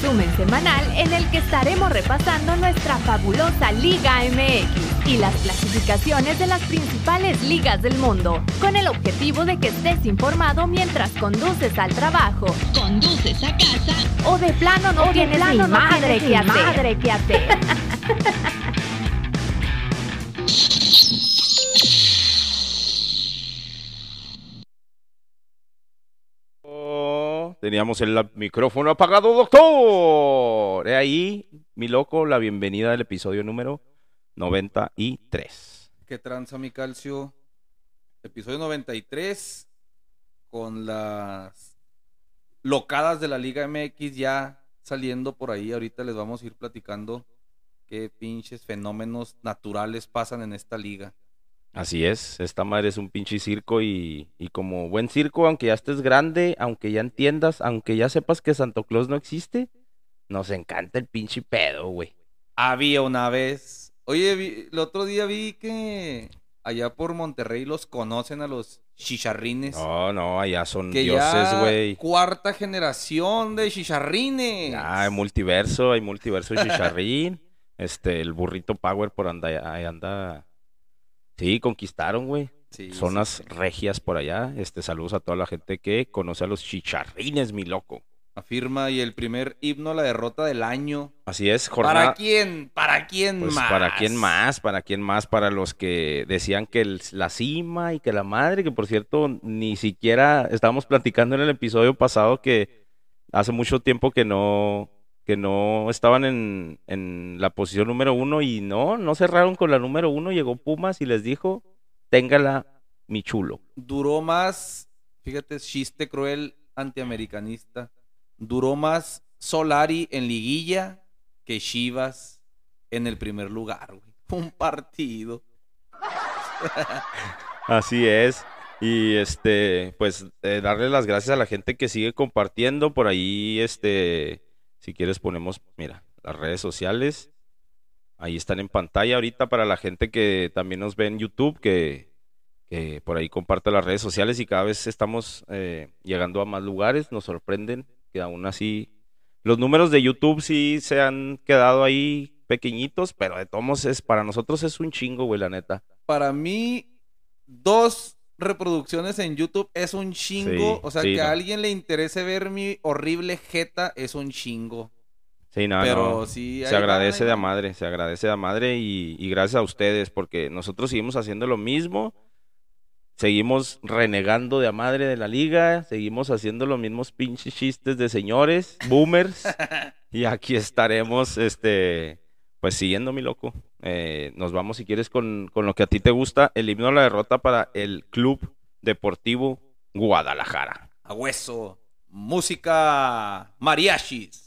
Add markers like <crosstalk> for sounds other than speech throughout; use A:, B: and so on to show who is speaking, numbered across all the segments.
A: resumen semanal en el que estaremos repasando nuestra fabulosa Liga MX y las clasificaciones de las principales ligas del mundo, con el objetivo de que estés informado mientras conduces al trabajo, conduces a casa o de plano no tienes
B: plano
A: ni
B: no
A: madre,
B: tienes
A: que
B: ni madre que hacer. <laughs>
C: Teníamos el micrófono apagado, doctor. He ahí, mi loco, la bienvenida del episodio número 93.
D: que tranza mi calcio. Episodio 93 con las locadas de la Liga MX ya saliendo por ahí. Ahorita les vamos a ir platicando qué pinches fenómenos naturales pasan en esta liga.
C: Así es, esta madre es un pinche circo y, y como buen circo, aunque ya estés grande, aunque ya entiendas, aunque ya sepas que Santo Claus no existe, nos encanta el pinche pedo, güey.
D: Había una vez. Oye, vi- el otro día vi que allá por Monterrey los conocen a los chicharrines.
C: No, no, allá son
D: que
C: dioses, güey.
D: cuarta generación de chicharrines.
C: Ya, hay multiverso, hay multiverso de chicharrín. <laughs> este, el burrito Power por anda, ahí anda. Sí, conquistaron, güey.
D: Sí,
C: Zonas
D: sí.
C: regias por allá. Este, saludos a toda la gente que conoce a los chicharrines, mi loco.
D: Afirma y el primer himno a la derrota del año.
C: Así es, jornada.
D: ¿Para quién? ¿Para quién
C: Pues
D: más?
C: para quién más, para quién más, para los que decían que el- la cima y que la madre, que por cierto, ni siquiera estábamos platicando en el episodio pasado que hace mucho tiempo que no, que no estaban en, en la posición número uno y no, no cerraron con la número uno, llegó Pumas y les dijo, téngala mi chulo.
D: Duró más, fíjate, chiste cruel antiamericanista. Duró más Solari en liguilla que Chivas en el primer lugar, güey. <laughs> Un partido. <laughs>
C: Así es. Y este, pues eh, darle las gracias a la gente que sigue compartiendo por ahí, este, si quieres ponemos, mira, las redes sociales. Ahí están en pantalla ahorita para la gente que también nos ve en YouTube, que, que por ahí comparte las redes sociales y cada vez estamos eh, llegando a más lugares. Nos sorprenden que aún así los números de YouTube sí se han quedado ahí pequeñitos, pero de todos es para nosotros es un chingo, güey, la neta.
D: Para mí, dos reproducciones en YouTube es un chingo.
C: Sí,
D: o sea,
C: sí,
D: que
C: no.
D: a alguien le interese ver mi horrible jeta es un chingo.
C: Sí, no,
D: Pero
C: no.
D: sí,
C: Se agradece de a madre, se agradece de a madre y, y gracias a ustedes porque nosotros seguimos haciendo lo mismo, seguimos renegando de a madre de la liga, seguimos haciendo los mismos pinches chistes de señores, boomers <laughs> y aquí estaremos, este, pues siguiendo mi loco. Eh, nos vamos si quieres con, con lo que a ti te gusta, el himno la derrota para el Club Deportivo Guadalajara.
D: A hueso. Música mariachis.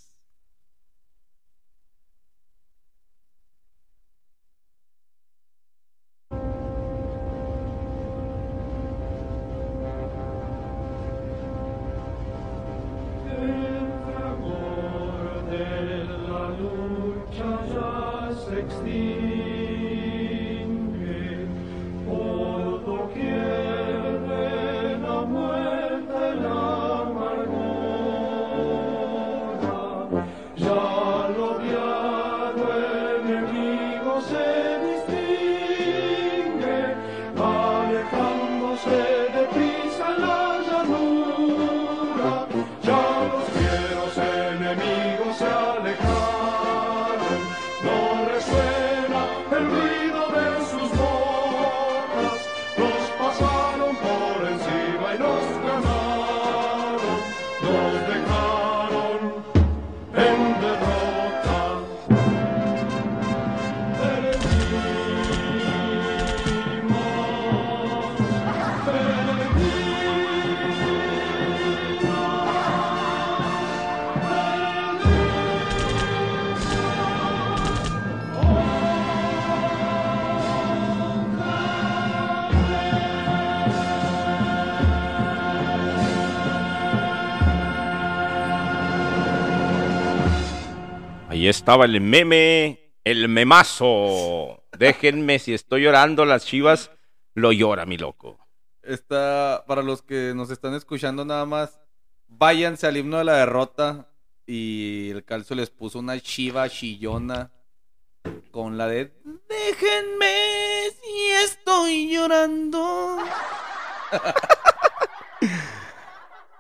C: Estaba el meme, el memazo. Déjenme si estoy llorando, las chivas lo llora, mi loco.
D: Está, para los que nos están escuchando nada más, váyanse al himno de la derrota Y el calcio les puso una chiva chillona con la de Déjenme si estoy llorando. <laughs>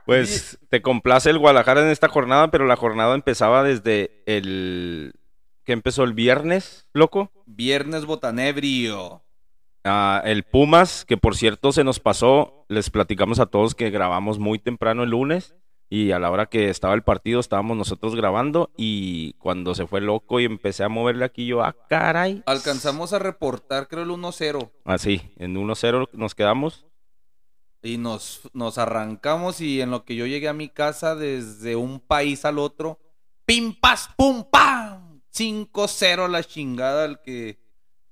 C: Pues te complace el Guadalajara en esta jornada, pero la jornada empezaba desde el... que empezó el viernes, loco?
D: Viernes botanebrio.
C: Ah, el Pumas, que por cierto se nos pasó, les platicamos a todos que grabamos muy temprano el lunes y a la hora que estaba el partido estábamos nosotros grabando y cuando se fue loco y empecé a moverle aquí yo, ah, caray.
D: Alcanzamos a reportar, creo, el 1-0.
C: Así, en 1-0 nos quedamos.
D: Y nos, nos arrancamos y en lo que yo llegué a mi casa desde un país al otro, pim, pas, pum, pam, 5-0 la chingada al que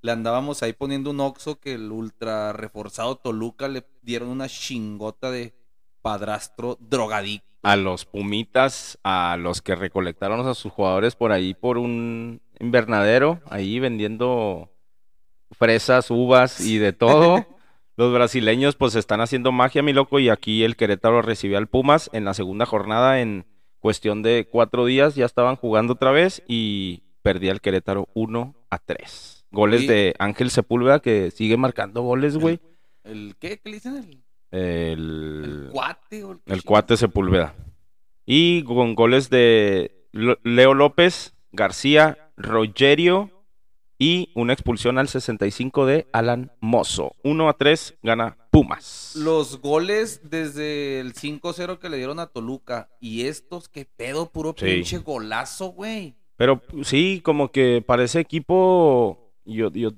D: le andábamos ahí poniendo un oxo que el ultra reforzado Toluca le dieron una chingota de padrastro drogadicto.
C: A los Pumitas, a los que recolectaron a sus jugadores por ahí por un invernadero, ahí vendiendo fresas, uvas y de todo. <laughs> Los brasileños pues están haciendo magia, mi loco, y aquí el Querétaro recibió al Pumas en la segunda jornada en cuestión de cuatro días, ya estaban jugando otra vez y perdía el Querétaro 1 a 3. Goles
D: Sí.
C: de Ángel Sepúlveda que sigue marcando goles, güey.
D: ¿El qué? ¿Qué le dicen? El,
C: El,
D: el cuate. o
C: el cuate Sepúlveda. Y con goles de Leo López, García, Rogerio y una expulsión al 65 de Alan Mozo. 1 a 3 gana Pumas.
D: Los goles desde el 5-0 que le dieron a Toluca. Y estos, qué pedo, puro
C: Sí.
D: pinche golazo, güey.
C: Pero sí, como que parece equipo, yo, yo,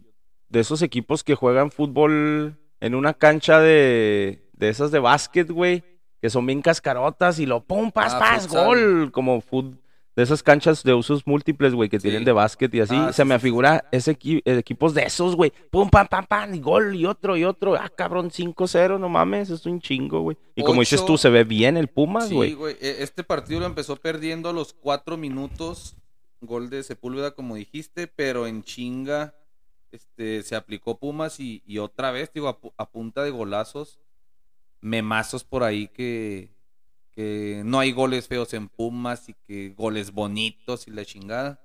C: de esos equipos que juegan fútbol en una cancha de, de esas de básquet, güey, que son bien cascarotas y lo pum, pas,
D: Ah,
C: pas,
D: futsal.
C: gol, como fut- de esas canchas de usos múltiples, güey, que
D: Sí.
C: tienen de básquet y así,
D: Ah,
C: se
D: sí,
C: me afigura ese equi- eh, equipos de esos, güey, pum, pam, pam, pam, y gol, y otro, y otro, ah, cabrón, 5-0, no mames, es un chingo, güey. Y como dices tú, se ve bien el Pumas,
D: Sí,
C: güey.
D: güey. E- Este partido lo empezó perdiendo a los cuatro minutos. Gol de Sepúlveda, como dijiste, pero en chinga este, se aplicó Pumas y, y otra vez, digo, a punta de golazos, memazos por ahí que, que no hay goles feos en Pumas y que goles bonitos y la chingada.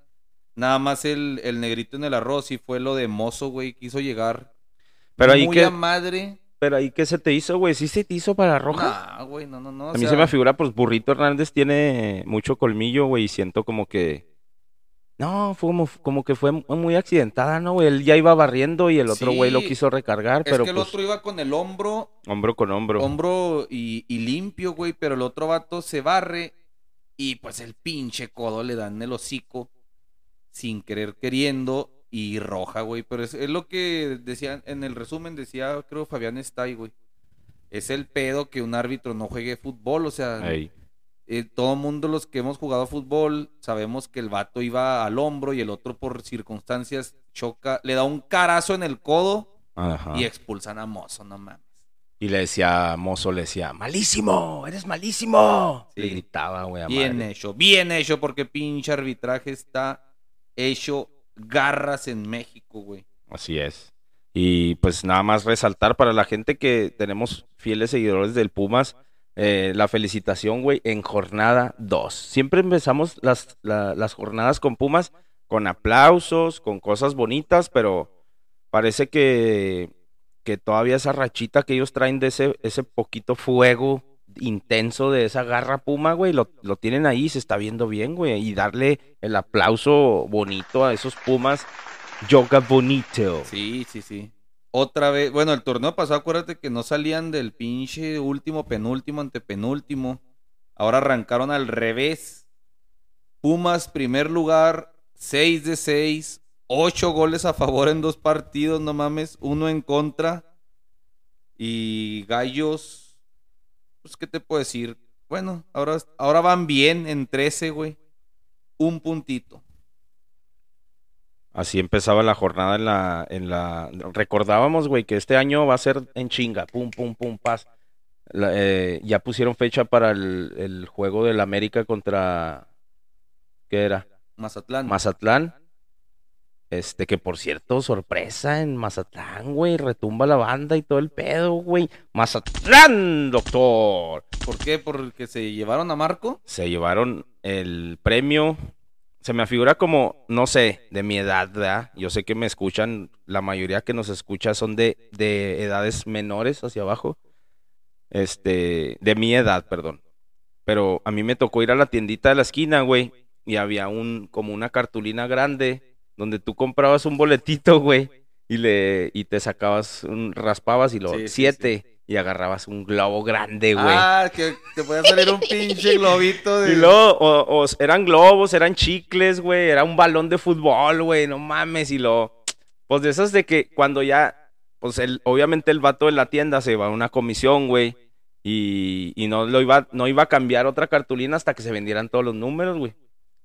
D: Nada más el, el negrito en el arroz y fue lo de Mozo, güey, quiso llegar
C: Pero ahí
D: muy
C: que,
D: a madre.
C: pero ahí qué se te hizo, güey, ¿sí se te hizo para roja?
D: Nah, güey, no, no, no.
C: A mí
D: sea,
C: se me figura, pues Burrito Hernández tiene mucho colmillo, güey, y siento como que. No, fue como, como que fue muy accidentada, ¿no, güey? Él ya iba barriendo y el otro güey lo quiso recargar,
D: Es
C: pero
D: que el
C: pues
D: otro iba con el hombro
C: hombro con hombro.
D: hombro y, y limpio, güey, pero el otro vato se barre y pues el pinche codo le dan en el hocico sin querer queriendo y roja, güey. Pero es, es lo que decían en el resumen, decía creo Fabián Stay, güey. Es el pedo que un árbitro no juegue fútbol, o sea,
C: Ey.
D: Eh, todo mundo los que hemos jugado fútbol sabemos que el vato iba al hombro y el otro por circunstancias choca, le da un carazo en el codo
C: Ajá.
D: y expulsan a Mozo, no mames.
C: Y le decía, Mozo le decía, malísimo, eres malísimo.
D: Sí.
C: Le gritaba, güey, a
D: Bien
C: madre.
D: hecho, bien hecho, porque pinche arbitraje está hecho garras en México, güey.
C: Así es. Y pues nada más resaltar para la gente que tenemos fieles seguidores del Pumas, eh, la felicitación, güey, en jornada 2. Siempre empezamos las, la- las jornadas con Pumas con aplausos, con cosas bonitas, pero parece que, que todavía esa rachita que ellos traen de ese, ese poquito fuego intenso de esa garra Puma, güey, lo, lo tienen ahí, se está viendo bien, güey, y darle el aplauso bonito a esos Pumas Yoga bonito.
D: Sí, sí, sí. Otra vez, bueno, el torneo pasado, acuérdate que no salían del pinche último, penúltimo, antepenúltimo. Ahora arrancaron al revés. Pumas, primer lugar, 6 de 6, 8 goles a favor en dos partidos, no mames, uno en contra. Y Gallos, pues, ¿qué te puedo decir? Bueno, ahora, ahora van bien en 13, güey. Un puntito.
C: Así empezaba la jornada en la, en la... Recordábamos, güey, que este año va a ser en chinga, pum, pum, pum, paz. La- eh, ya pusieron fecha para el, el juego del América contra... ¿Qué era?
D: Mazatlán.
C: Mazatlán. Este, que por cierto, sorpresa en Mazatlán, güey, retumba la banda y todo el pedo, güey. Mazatlán, doctor.
D: ¿Por qué? Porque se llevaron a Marco.
C: Se llevaron el premio se me afigura como, no sé, de mi edad, ¿verdad? Yo sé que me escuchan, la mayoría que nos escucha son de, de edades menores hacia abajo. Este, de mi edad, perdón. Pero a mí me tocó ir a la tiendita de la esquina, güey, y había un, como una cartulina grande, donde tú comprabas un boletito, güey, y le, y te sacabas, un, raspabas y lo,
D: Sí, sí,
C: siete, y agarrabas un globo grande, güey.
D: Ah, que te podía salir un pinche globito de. <laughs>
C: Y luego, o, o eran globos, eran chicles, güey, era un balón de fútbol, güey, no mames, y lo, pues de esas de que cuando ya, pues el, obviamente el vato de la tienda se va a una comisión, güey, y, y no lo iba, no iba a cambiar otra cartulina hasta que se vendieran todos los números, güey.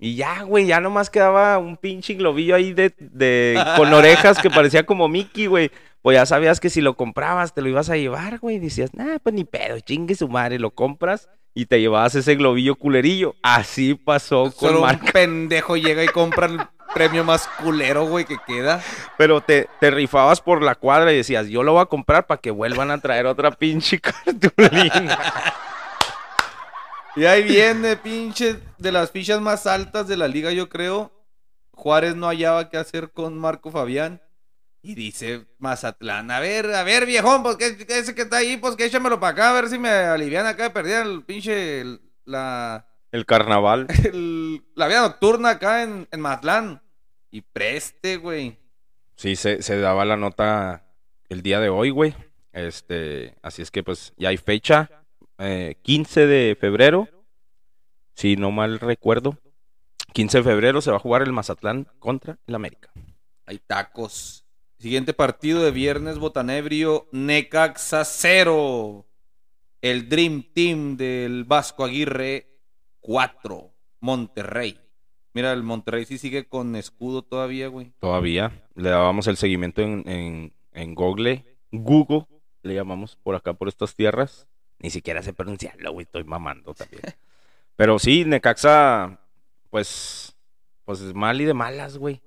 C: Y ya, güey, ya nomás quedaba un pinche globillo ahí de, de, con orejas que parecía como Mickey, güey. Pues ya sabías que si lo comprabas te lo ibas a llevar, güey. Decías, nah, pues ni pedo, chingue su madre, lo compras y te llevabas ese globillo culerillo. Así pasó con
D: Solo un pendejo llega y compra el premio más culero, güey, que queda.
C: Pero te, te rifabas por la cuadra y decías, yo lo voy a comprar para que vuelvan a traer otra pinche <laughs> cartulina.
D: Y ahí viene, pinche, de las fichas más altas de la liga, yo creo. Juárez no hallaba qué hacer con Marco Fabián. Y dice Mazatlán, a ver, a ver, viejón, pues que, ese que está ahí, pues que échamelo para acá, a ver si me alivian acá de perder el pinche, el- la,
C: El carnaval. <laughs>
D: el- la vida nocturna acá en, en Mazatlán. Y preste, güey.
C: Sí, se, se daba la nota el día de hoy, güey. Este, así es que pues ya hay fecha. Eh, 15 de febrero. Si no mal recuerdo. 15 de febrero se va a jugar el Mazatlán contra el América.
D: Hay tacos. Siguiente partido de viernes, Botanebrio, Necaxa 0. El Dream Team del Vasco Aguirre 4. Monterrey. Mira, el Monterrey sí sigue con escudo todavía, güey.
C: Todavía le dábamos el seguimiento en, en, en Google. Google, le llamamos por acá, por estas tierras. Ni siquiera sé pronunciarlo, güey. Estoy mamando también. Pero sí, Necaxa, pues, pues es mal y de malas, güey.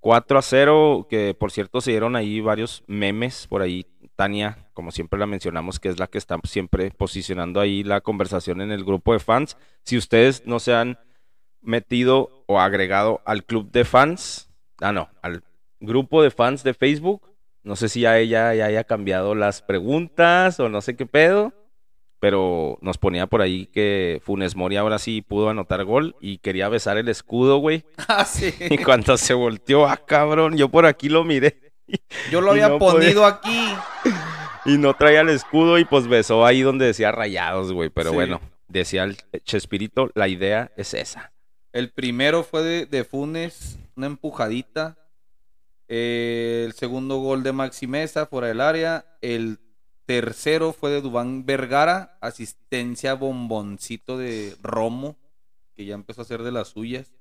C: 4 a 0, que por cierto se dieron ahí varios memes por ahí. Tania, como siempre la mencionamos, que es la que está siempre posicionando ahí la conversación en el grupo de fans. Si ustedes no se han metido o agregado al club de fans, ah, no, al grupo de fans de Facebook, no sé si a ella ya haya cambiado las preguntas o no sé qué pedo, pero nos ponía por ahí que Funes Mori ahora sí pudo anotar gol y quería besar el escudo, güey. <laughs>
D: Ah, sí.
C: Y cuando se volteó, ah, cabrón, yo por aquí lo miré
D: Yo <laughs> lo había
C: no
D: ponido <laughs> aquí.
C: y no traía el escudo y pues besó ahí donde decía rayados, güey. Pero
D: Sí.
C: bueno, decía el Chespirito, la idea es esa.
D: El primero fue de, de Funes, una empujadita. Eh, el segundo gol de Maxi Mesa fuera del área. El tercero fue de Dubán Vergara, asistencia bomboncito de Romo, que ya empezó a hacer de las suyas.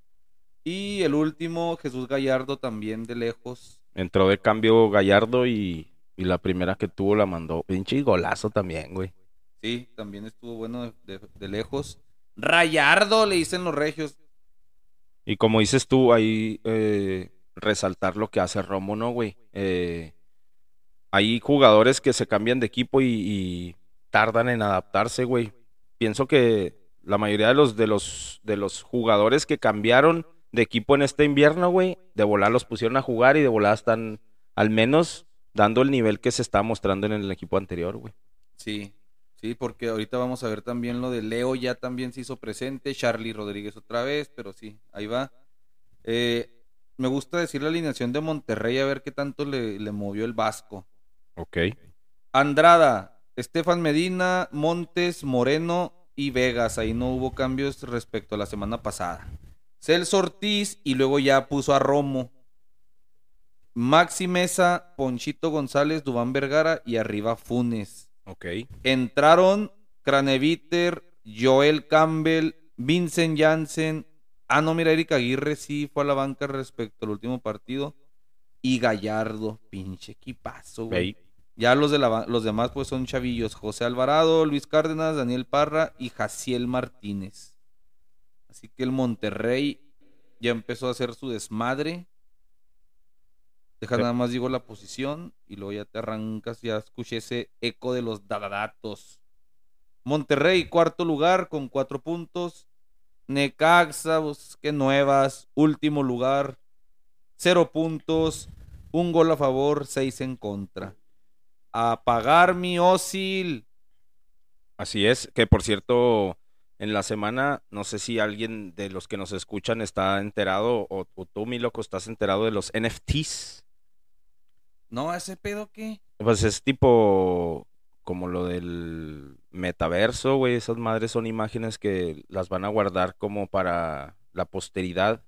D: Y el último, Jesús Gallardo, también de lejos.
C: Entró de cambio Gallardo y, y la primera que tuvo la mandó. Pinche golazo también, güey.
D: Sí, también estuvo bueno de, de- de lejos. Rayardo, le dicen los regios.
C: Y como dices tú, ahí eh, resaltar lo que hace Romo, ¿no, güey? Eh, hay jugadores que se cambian de equipo y, tardan en adaptarse, güey. Pienso que la mayoría de los, de los, de los jugadores que cambiaron de equipo en este invierno, güey, de volar los pusieron a jugar y de volar están al menos dando el nivel que se está mostrando en el equipo anterior, güey.
D: Sí, sí, porque ahorita vamos a ver también lo de Leo, ya también se hizo presente, Charlie Rodríguez otra vez, pero sí, ahí va. Eh, me gusta decir la alineación de Monterrey, a ver qué tanto le movió el Vasco.
C: Ok.
D: Andrada, Estefan Medina, Montes, Moreno y Vegas, ahí no hubo cambios respecto a la semana pasada. Celso Ortiz y luego ya puso a Romo. Maxi Mesa, Ponchito González, Dubán Vergara y arriba Funes.
C: Ok.
D: Entraron Craneviter, Joel Campbell, Vincent Janssen. Ah, no, mira, Erika Aguirre sí fue a la banca respecto al último partido. Y Gallardo, pinche equipazo, güey. Ya los, de la los demás pues son chavillos. José Alvarado, Luis Cárdenas, Daniel Parra y Jaciel Martínez. Así que el Monterrey ya empezó a hacer su desmadre. Deja
C: Sí.
D: nada más digo la posición y luego ya te arrancas, ya escuché ese eco de los dadadatos. Monterrey, cuarto lugar con cuatro puntos. Necaxa, pues, que nuevas, último lugar, cero puntos, un gol a favor, seis en contra. A pagar mi Osil.
C: Así es, que por cierto, en la semana, no sé si alguien de los que nos escuchan está enterado, o, o tú, mi loco, estás enterado de los NFTs.
D: No, ese pedo qué.
C: Pues es tipo como lo del metaverso, güey. Esas madres son imágenes que las van a guardar como para la posteridad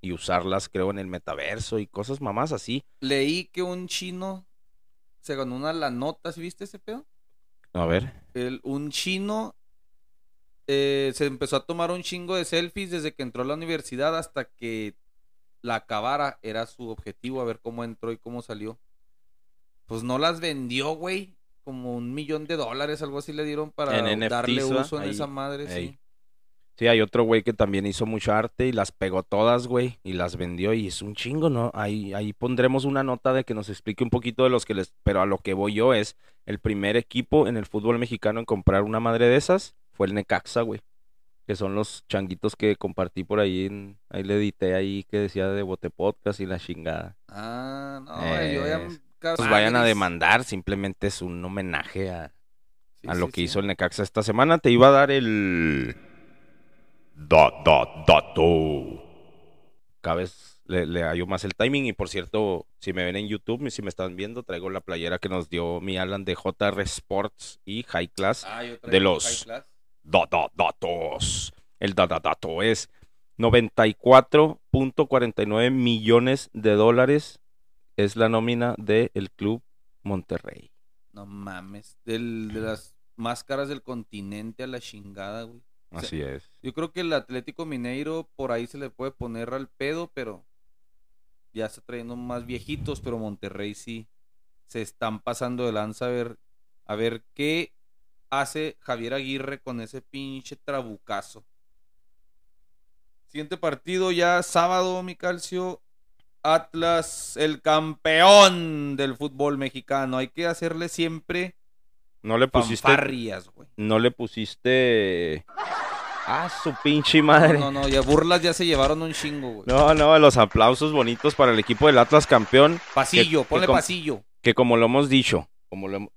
C: y usarlas, creo, en el metaverso y cosas mamás así.
D: Leí que un chino se ganó una la nota, ¿sí viste ese pedo?
C: A ver.
D: El, un chino eh, se empezó a tomar un chingo de selfies desde que entró a la universidad hasta que la acabara. Era su objetivo, a ver cómo entró y cómo salió. Pues no las vendió, güey. Como un millón de dólares, algo así le dieron para
C: En
D: darle uso en
C: Ahí,
D: esa madre,
C: ahí.
D: sí.
C: Sí, hay otro güey que también hizo mucha arte y las pegó todas, güey, y las vendió y es un chingo, ¿no? Ahí, ahí pondremos una nota de que nos explique un poquito de los que les... Pero a lo que voy yo es, el primer equipo en el fútbol mexicano en comprar una madre de esas fue el Necaxa, güey. Que son los changuitos que compartí por ahí, en- ahí le edité ahí que decía de Bote Podcast y la chingada.
D: Ah, no, yo ya...
C: Pues vayan a demandar, simplemente es un homenaje a,
D: Sí,
C: a
D: sí,
C: lo que
D: sí.
C: hizo el Necaxa esta semana. Te iba a dar el. Dot, dot, dato. Cada vez le, le hallo más el timing. Y por cierto, si me ven en YouTube, si me están viendo, traigo la playera que nos dio mi Alan de JR Sports y High Class.
D: Ah, yo traigo
C: de los-
D: high class.
C: Dot, dot, datos. El dot, dot, dato es 94.49 millones de dólares. Es la nómina del Club Monterrey.
D: No mames. Del, de las más caras del continente a la chingada, güey. O sea,
C: Así es.
D: Yo creo que el Atlético Mineiro por ahí se le puede poner al pedo, pero ya está trayendo más viejitos, pero Monterrey sí se están pasando de lanza a ver, a ver qué hace Javier Aguirre con ese pinche trabucazo. Siguiente partido ya sábado, mi calcio. Atlas, el campeón del fútbol mexicano. Hay que hacerle siempre
C: No le pusiste.
D: güey.
C: No le pusiste. Ah, su pinche madre.
D: No, no, no, ya burlas ya se llevaron un chingo, güey.
C: No, no, los aplausos bonitos para el equipo del Atlas campeón,
D: Pasillo,
C: que
D: ponle pasillo.
C: que como lo hemos dicho, como lo,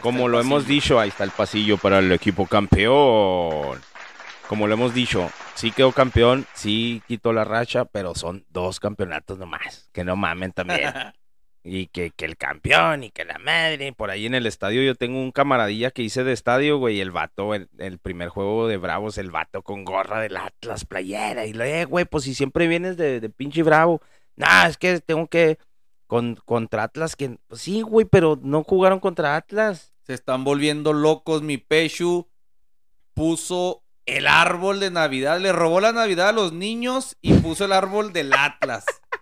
C: como lo hemos dicho, ahí está el pasillo para el equipo campeón. Como lo hemos dicho, sí quedó campeón, sí quitó la racha, pero son dos campeonatos nomás, que no mamen también. <laughs> Y que, que el campeón y que la madre. Por ahí en el estadio yo tengo un camaradilla que hice de estadio, güey. El vato, el, el primer juego de Bravos, el vato con gorra del Atlas, playera. Y le, eh, güey, pues si siempre vienes de, de pinche Bravo. Nah, es que tengo que. Con, contra Atlas, que. Pues sí, güey, pero no jugaron contra Atlas.
D: Se están volviendo locos. Mi Pechu puso el árbol de Navidad. Le robó la Navidad a los niños y puso el árbol del Atlas. <laughs>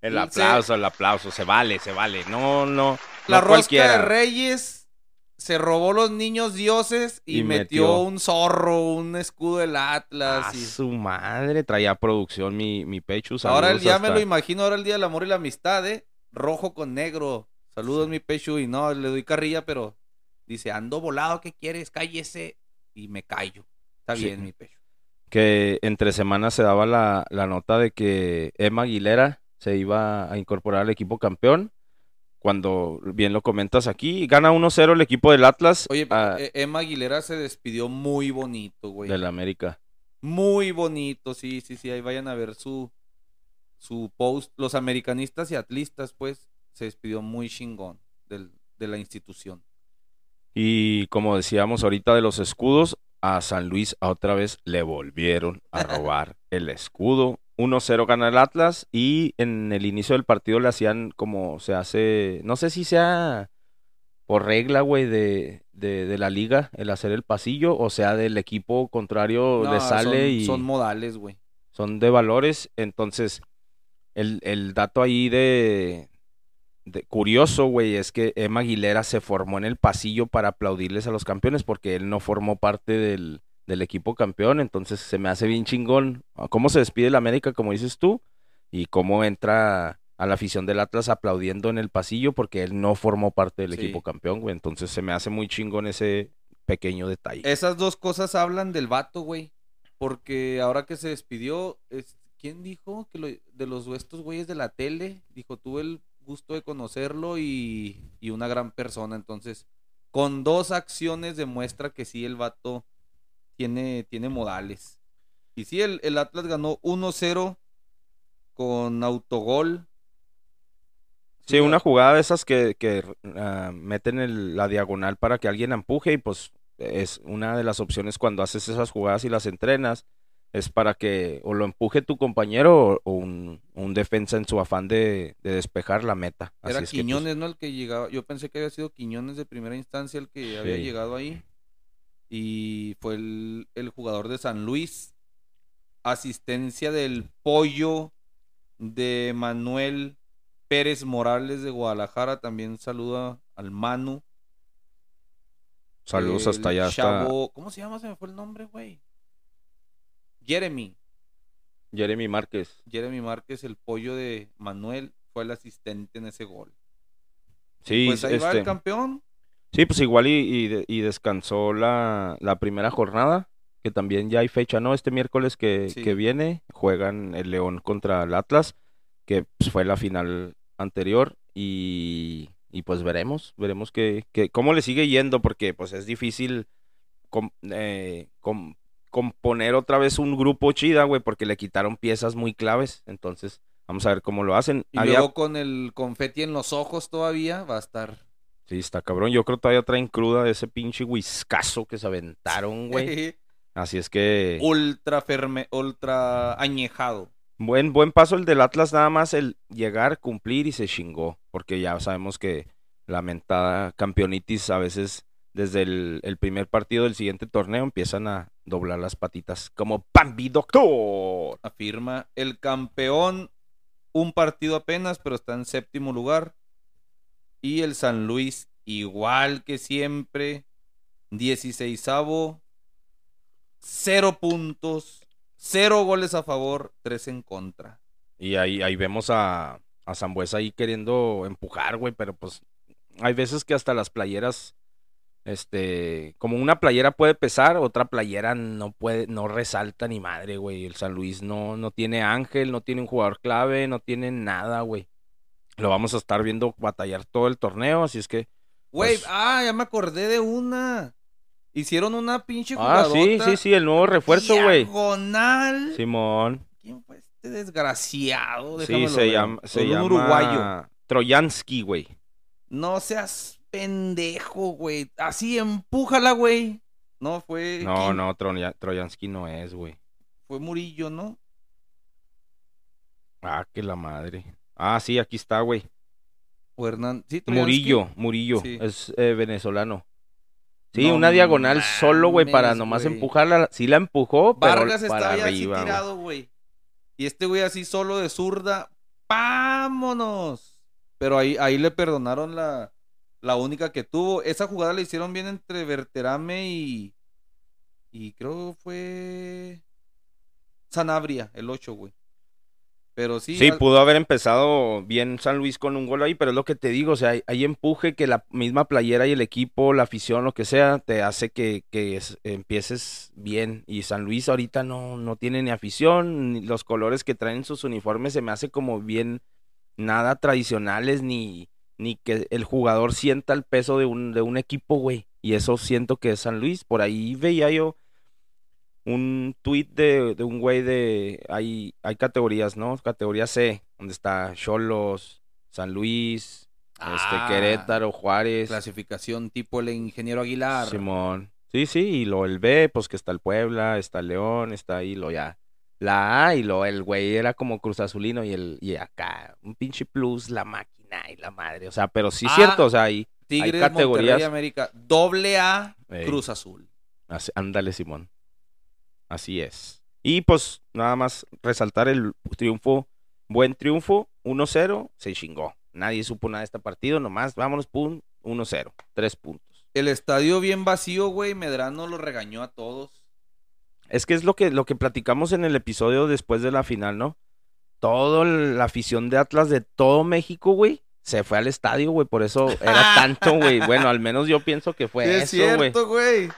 C: El aplauso, el aplauso. Se vale, se vale. No, no.
D: La
C: no
D: rosca
C: cualquiera.
D: de Reyes se robó los niños dioses y,
C: Y
D: metió,
C: metió.
D: un zorro, un escudo del
C: A
D: Atlas. y-
C: su madre. Traía producción mi, mi pecho.
D: Ahora ya me
C: hasta-
D: lo imagino, ahora el Día del Amor y la Amistad, ¿eh? Rojo con negro. Saludos, mi Pechu. Y no, le doy carrilla, pero dice, ando volado, ¿qué quieres? Cállese. Y me callo. Está
C: Sí.
D: bien, mi Pechu.
C: que entre semanas se daba la, la nota de que Emma Aguilera se iba a incorporar al equipo campeón. Cuando bien lo comentas aquí, gana 1-0 el equipo del Atlas
D: Oye,
C: ah,
D: eh, Emma Aguilera se despidió muy bonito, güey.
C: del América.
D: Muy bonito, sí, sí, sí. Ahí vayan a ver su, su post. Los americanistas y atlistas, pues, se despidió muy chingón del, de la institución.
C: Y como decíamos ahorita de los escudos, a San Luis a otra vez le volvieron a robar <laughs> el escudo. 1-0 gana el Atlas y en el inicio del partido le hacían como se hace, no sé si sea por regla, güey, de, de, de la liga, el hacer el pasillo, o sea, del equipo contrario
D: No,
C: le sale
D: son,
C: y
D: son modales, güey.
C: son de valores. Entonces, el, el dato ahí de, de curioso, güey, es que Emma Aguilera se formó en el pasillo para aplaudirles a los campeones porque él no formó parte del, del equipo campeón. Entonces, se me hace bien chingón ah, cómo se despide el América, como dices tú, y cómo entra a la afición del Atlas aplaudiendo en el pasillo porque él no formó parte del
D: Sí.
C: equipo campeón, güey. Entonces, se me hace muy chingón ese pequeño detalle.
D: Esas dos cosas hablan del vato, güey. Porque ahora que se despidió, es- ¿quién dijo que lo- de los estos güeyes de la tele? Dijo, tuve el gusto de conocerlo y, y una gran persona. Entonces, con dos acciones demuestra que sí el vato tiene, tiene modales. Y sí, el, el Atlas ganó 1-0 con autogol.
C: Sí, una jugada de esas que, que ah, meten el- la diagonal para que alguien empuje y pues es una de las opciones cuando haces esas jugadas y las entrenas, es para que o lo empuje tu compañero o, o un, un defensa en su afán de, de despejar la meta. Así
D: Era
C: es que, pues,
D: Quiñones, ¿no? El que llegaba. Yo pensé que había sido Quiñones de primera instancia el que había llegado ahí. Y fue el, el jugador de San Luis. Asistencia del pollo de Manuel Pérez Morales de Guadalajara. También saluda al Manu.
C: saludos hasta allá. hasta
D: chavo- ¿Cómo se llama? Se me fue el nombre, güey. Jeremy.
C: Jeremy Márquez.
D: Jeremy Márquez, el pollo de Manuel, fue el asistente en ese gol.
C: Sí,
D: pues ahí va
C: este,
D: el campeón.
C: Sí, pues igual y, y de- y descansó la, la primera jornada, que también ya hay fecha, ¿no? Este miércoles que,
D: Sí.
C: que viene juegan el León contra el Atlas, que pues, fue la final anterior y, y pues veremos, veremos que, que cómo le sigue yendo, porque pues es difícil com- eh, com- componer otra vez un grupo chida, güey, porque le quitaron piezas muy claves, entonces vamos a ver cómo lo hacen.
D: Y
C: Había-
D: luego con el confeti en los ojos todavía va a estar.
C: Sí, está cabrón. Yo creo que todavía traen cruda de ese pinche whiskazo que se aventaron, güey. Así es que
D: ultra ferme, ultra añejado.
C: buen, buen paso el del Atlas, nada más el llegar, cumplir y se chingó. Porque ya sabemos que la mentada campeonitis a veces desde el, el primer partido del siguiente torneo empiezan a doblar las patitas. Como Bambi Doctor.
D: Afirma el campeón, un partido apenas, pero está en séptimo lugar. Y el San Luis, igual que siempre, 16 cero puntos, cero goles a favor, tres en contra.
C: Y ahí, ahí vemos a, a Zambuesa ahí queriendo empujar, güey, pero pues hay veces que hasta las playeras, este, como una playera puede pesar, otra playera no puede, no resalta ni madre, güey. El San Luis no, no tiene ángel, no tiene un jugador clave, no tiene nada, güey. Lo vamos a estar viendo batallar todo el torneo, así es que.
D: Güey,
C: Pues-
D: ah, ya me acordé de una. Hicieron una pinche
C: Ah, sí,
D: jugadota
C: sí, sí, el nuevo refuerzo, güey.
D: Diagonal.
C: Simón.
D: ¿Quién fue este desgraciado?
C: Sí,
D: Déjamelo
C: se
D: ver.
C: llama, se
D: Un
C: llama
D: uruguayo.
C: Troyansky, güey.
D: No seas pendejo, güey. Así, empújala, güey. No, fue.
C: No,
D: ¿quién?
C: no, Troya- Troyansky no es, güey.
D: Fue Murillo, ¿no?
C: Ah, que la madre. Ah, sí, aquí está, güey.
D: O Hernán. ¿Sí, Troyansky?
C: Murillo, Murillo.
D: Sí.
C: Es eh, venezolano. Sí,
D: No
C: una diagonal solo, güey, para nomás empujarla. Sí la empujó, pero
D: Vargas
C: para
D: estaba ya así
C: arriba, güey.
D: tirado, güey. Y este güey así solo de zurda. ¡Vámonos! Pero ahí, ahí le perdonaron la, la única que tuvo. Esa jugada la hicieron bien entre Verterame y. Y creo fue. Sanabria, el 8, güey. Pero sí.
C: Sí,
D: al-
C: pudo haber empezado bien San Luis con un gol ahí, pero es lo que te digo, o sea, hay, hay empuje que la misma playera y el equipo, la afición, lo que sea, te hace que, que es- empieces bien. Y San Luis ahorita no, no tiene ni afición, ni los colores que traen sus uniformes se me hace como bien nada tradicionales, ni, ni que el jugador sienta el peso de un, de un equipo, güey. Y eso siento que es San Luis. Por ahí veía yo un tweet de, de un güey de hay hay categorías, ¿no? Categoría C, donde está Cholos, San Luis,
D: Ah,
C: este Querétaro, Juárez,
D: Clasificación tipo el ingeniero Aguilar.
C: Simón. Sí, sí, y lo el B, pues que está el Puebla, está el León, está ahí lo ya. La A y lo el güey era como Cruz Azulino y el y acá un pinche plus la máquina y la madre, o sea, pero sí es
D: Ah,
C: cierto, o sea, ahí
D: Tigres,
C: categorías.
D: Monterrey, América. Doble A,
C: Ey.
D: Cruz Azul.
C: Así- ándale, Simón. Así es. Y pues nada más resaltar el triunfo, buen triunfo, 1-0, se chingó. Nadie supo nada de este partido, nomás, vámonos, pum, 1-0, tres puntos.
D: El estadio bien vacío, güey. Medrano lo regañó a todos.
C: Es que es lo que, lo que platicamos en el episodio después de la final, ¿no? Toda la afición de Atlas de todo México, güey, se fue al estadio, güey, por eso era <laughs> tanto, güey. Bueno, al menos yo pienso que fue
D: Sí, es
C: eso, güey.
D: cierto, güey.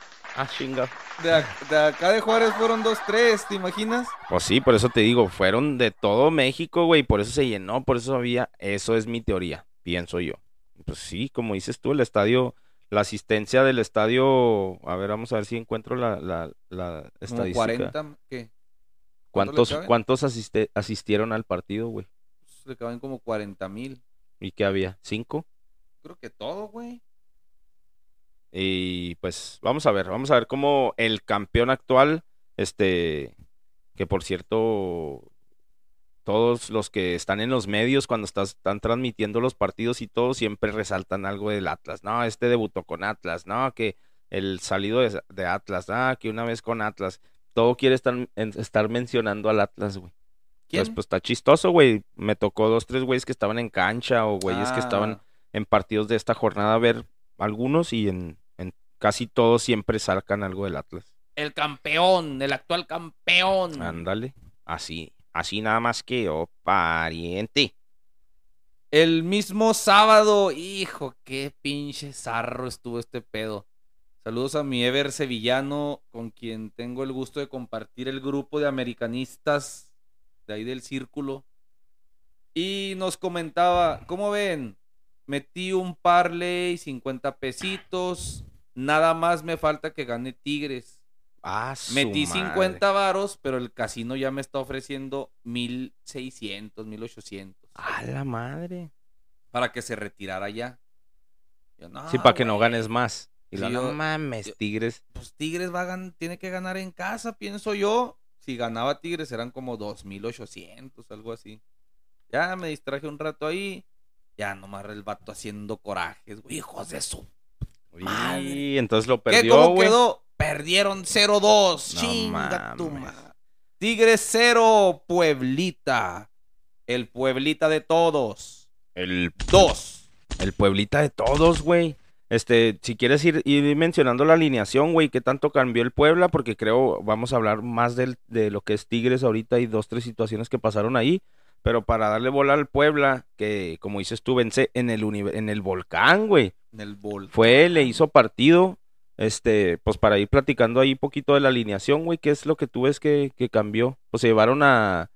C: Ah, chinga.
D: De, ac- de acá de Juárez fueron dos, tres, ¿te imaginas?
C: Pues sí, por eso te digo, fueron de todo México, güey, por eso se llenó, por eso había, eso es mi teoría, pienso yo. Pues sí, como dices tú, el estadio, la asistencia del estadio, a ver, vamos a ver si encuentro la, la, la
D: Como
C: estadística.
D: 40, ¿qué? ¿cuánto le
C: ¿Cuántos, cuántos asiste- asistieron al partido, güey?
D: Pues, Le caben como 40 mil.
C: ¿Y qué había? ¿Cinco?
D: Creo que todo, güey.
C: Y pues vamos a ver, vamos a ver cómo el campeón actual, este, que por cierto, todos los que están en los medios cuando estás, están transmitiendo los partidos y todos siempre resaltan algo del Atlas. No, este debutó con Atlas, no, que el salido de, de Atlas, ah, que una vez con Atlas. Todo quiere estar, en- estar mencionando al Atlas, güey.
D: ¿Quién?
C: Pues, pues está chistoso, güey. Me tocó dos, tres güeyes que estaban en cancha o güeyes que estaban
D: Ah,
C: en partidos de esta jornada a ver algunos y en, en casi todos siempre sacan algo del Atlas.
D: El campeón, el actual campeón.
C: Ándale, así, así nada más que yo, pariente.
D: El mismo sábado, hijo, qué pinche zarro estuvo este pedo. Saludos a mi Ever Sevillano, con quien tengo el gusto de compartir el grupo de americanistas de ahí del círculo. Y nos comentaba, ¿cómo ven? Metí un parlay, 50 pesitos. Nada más me falta que gane Tigres.
C: Ah, su
D: Metí
C: madre.
D: 50 varos, pero el casino ya me está ofreciendo 1600, 1800.
C: A la madre.
D: para que se retirara ya. Yo, no,
C: sí, para que no ganes más. Y
D: Sí,
C: la,
D: yo-
C: no mames,
D: yo-
C: Tigres.
D: Pues Tigres va a tiene que ganar en casa, pienso yo. Si ganaba Tigres eran como 2800, algo así. Ya me distraje un rato ahí. Ya nomás el vato haciendo corajes, güey. Hijos de su. Madre.
C: Y entonces lo
D: ¿Qué?
C: perdió,
D: ¿Cómo
C: güey.
D: quedó? Perdieron 0-2.
C: No
D: Chinga tu madre. Tigres 0, Pueblita. El Pueblita de todos.
C: El,
D: 2.
C: el Pueblita de todos, güey. Este, si quieres ir, ir mencionando la alineación, güey, qué tanto cambió el Puebla, porque creo vamos a hablar más del, de lo que es Tigres ahorita y dos, tres situaciones que pasaron ahí. Pero para darle bola al Puebla, que como dices tú, vence en el, en el volcán, güey.
D: En el bol.
C: Fue, le hizo partido. Este, pues para ir platicando ahí poquito de la alineación, güey, ¿qué es lo que tú ves que, que cambió? Pues se llevaron a.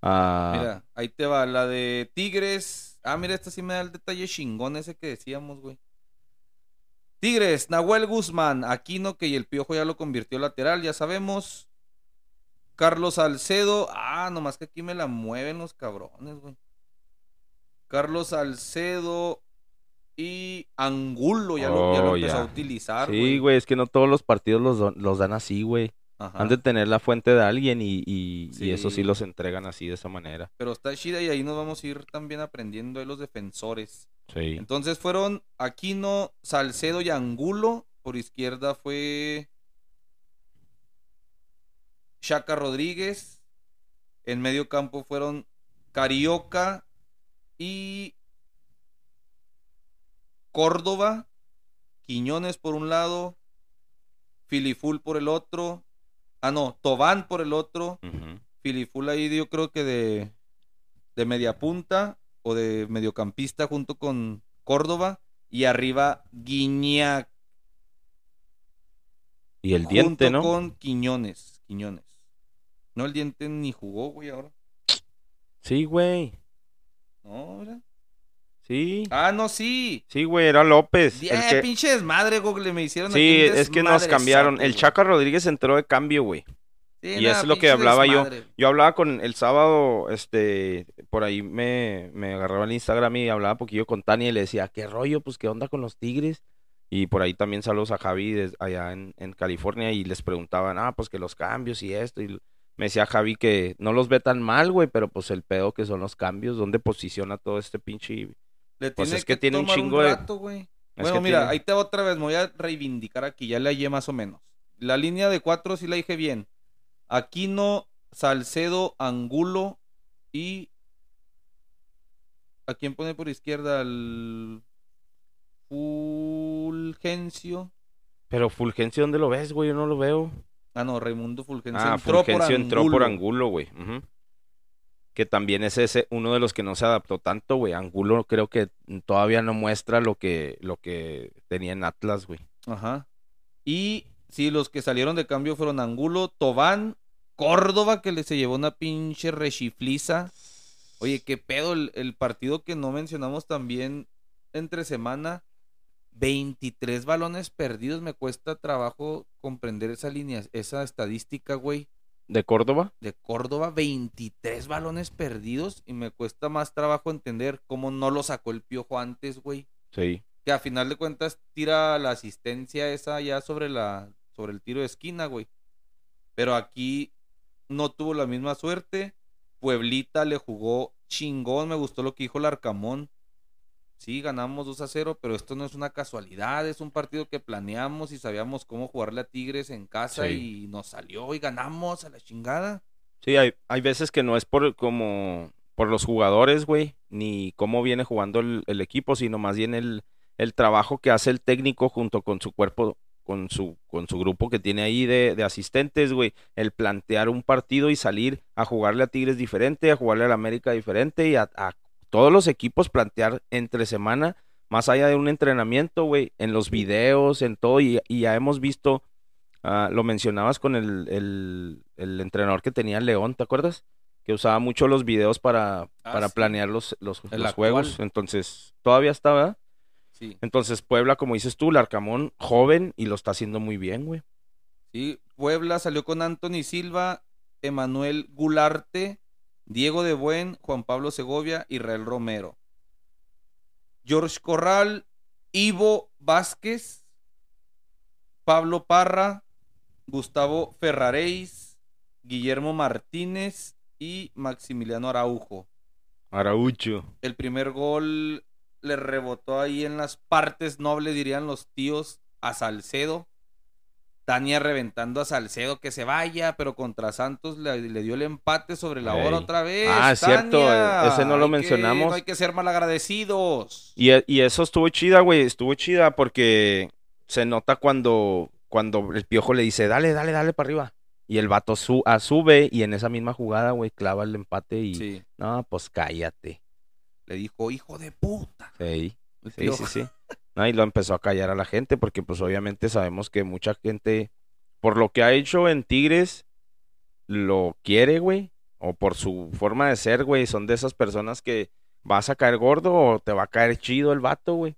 C: a...
D: Mira, ahí te va, la de Tigres. Ah, mira, esta sí me da el detalle chingón ese que decíamos, güey. Tigres, Nahuel Guzmán, Aquino, que y el Piojo ya lo convirtió lateral, ya sabemos. Carlos Salcedo, ah, nomás que aquí me la mueven los cabrones, güey. Carlos Salcedo y Angulo, ya lo, ya lo
C: Oh,
D: empezó
C: ya.
D: a utilizar,
C: Sí, güey, es que no todos los partidos los, dan así, güey.
D: Ajá.
C: Han de tener la fuente de alguien y, y, y eso sí
D: Sí.
C: los entregan así de esa manera.
D: Pero está chida y ahí nos vamos a ir también aprendiendo de los defensores.
C: Sí.
D: Entonces fueron Aquino, Salcedo y Angulo. Por izquierda fue Chaca Rodríguez. En medio campo fueron Carioca y Córdoba. Quiñones por un lado. Filiful por el otro. Ah, no, Tobán por el otro.
C: Ujú.
D: Filiful ahí yo creo que de, de media punta o de mediocampista junto con Córdoba y arriba Guiñac
C: Y el diente,
D: junto
C: ¿no?
D: con Quiñones, Quiñones. No, el diente ni jugó, güey, ahora.
C: Sí, güey.
D: No, mira.
C: Sí.
D: Ah, no, sí.
C: Sí, güey, era López. el
D: Eh,
C: que-
D: pinche desmadre, Google, me hicieron
C: Sí, es que nos cambiaron. El. Chaca Rodríguez entró de cambio, güey.
D: Sí,
C: y
D: nada,
C: eso es lo que hablaba yo.
D: desmadre.
C: Yo hablaba con el sábado, este, por ahí me, me agarraba el Instagram y hablaba poquillo con Tania y le decía, ¿qué rollo? Pues, ¿qué onda con los Tigres? Y por ahí también saludos a Javi allá en, en California y les preguntaban, ah, pues que los cambios y esto. Y me decía Javi que no los ve tan mal, güey, pero pues el pedo que son los cambios, ¿dónde posiciona todo este pinche...
D: Le
C: Pues es que tiene un chingo de-
D: rato, Bueno, mira,
C: tiene-
D: ahí te va otra vez, me voy a reivindicar aquí, ya le hallé más o menos. La línea de cuatro sí la dije bien. Aquino, Salcedo, Angulo y... ¿A quién pone por izquierda? Al Fulgencio.
C: Pero Fulgencio, ¿dónde lo ves, güey? Yo no lo veo.
D: Ah, no, Raimundo Fulgencio.
C: Ah,
D: entró
C: Fulgencio
D: por
C: entró por
D: Angulo.
C: Angulo, güey. Que también es ese uno de los que no se adaptó tanto, güey. Angulo creo que todavía no muestra lo que, lo que tenía en Atlas, güey.
D: Ajá. Y Sí, los que salieron de cambio fueron Angulo, Tobán, Córdoba, que le se llevó una pinche rechifliza. Oye, qué pedo el, el partido que no mencionamos también entre semana. 23 balones perdidos. Me cuesta trabajo comprender esa línea, esa estadística, güey.
C: ¿De Córdoba?
D: De Córdoba, 23 balones perdidos. Y me cuesta más trabajo entender cómo no lo sacó el piojo antes, güey.
C: Sí.
D: Que a final de cuentas tira la asistencia esa ya sobre la sobre el tiro de esquina, güey. Pero aquí no tuvo la misma suerte. Pueblita le jugó chingón. Me gustó lo que dijo el Arcamón. Sí, ganamos 2 a 0, pero esto no es una casualidad. Es un partido que planeamos y sabíamos cómo jugarle a Tigres en casa
C: Sí.
D: y nos salió y ganamos a la chingada.
C: Sí, hay, hay veces que no es por como por los jugadores, güey, ni cómo viene jugando el, el equipo, sino más bien el, el trabajo que hace el técnico junto con su cuerpo, con su, con su grupo que tiene ahí de, de asistentes, güey. El plantear un partido y salir a jugarle a Tigres diferente, a jugarle a la América diferente y a, a todos los equipos plantear entre semana, más allá de un entrenamiento, güey, en los videos, en todo, y, y ya hemos visto, ah, lo mencionabas con el, el, el entrenador que tenía León, ¿te acuerdas? Que usaba mucho los videos para,
D: Ah,
C: para
D: sí.
C: planear los, los, juegos. Entonces, todavía está, ¿verdad?
D: Sí.
C: Entonces, Puebla, como dices tú, el Arcamón, joven y lo está haciendo muy bien, güey.
D: Sí, Puebla salió con Anthony Silva, Emanuel Gularte, Diego de Buen, Juan Pablo Segovia, Israel Romero. George Corral, Ivo Vázquez, Pablo Parra, Gustavo Ferraréis, Guillermo Martínez y Maximiliano Araujo.
C: Araucho.
D: El primer gol le rebotó ahí en las partes nobles, dirían los tíos, a Salcedo. Tania reventando a Salcedo que se vaya, pero contra Santos le, le dio el empate sobre la hora
C: Ey.
D: otra vez.
C: Ah, es cierto,
D: Tania.
C: ese no lo
D: Hay que-
C: mencionamos.
D: no hay que ser malagradecidos.
C: Y, e- y eso estuvo chida, güey. Estuvo chida porque se nota cuando, cuando el piojo le dice, dale, dale, dale para arriba. Y el vato su ah, sube y en esa misma jugada, güey, clava el empate y...
D: Sí,
C: No, pues cállate.
D: le dijo, hijo de puta.
C: Sí,
D: El
C: sí,
D: Piojo.
C: sí, sí. No, y lo empezó a callar a la gente porque pues obviamente sabemos que mucha gente, por lo que ha hecho en Tigres, lo quiere, güey. O por su forma de ser, güey. Son de esas personas que vas a caer gordo o te va a caer chido el vato, güey.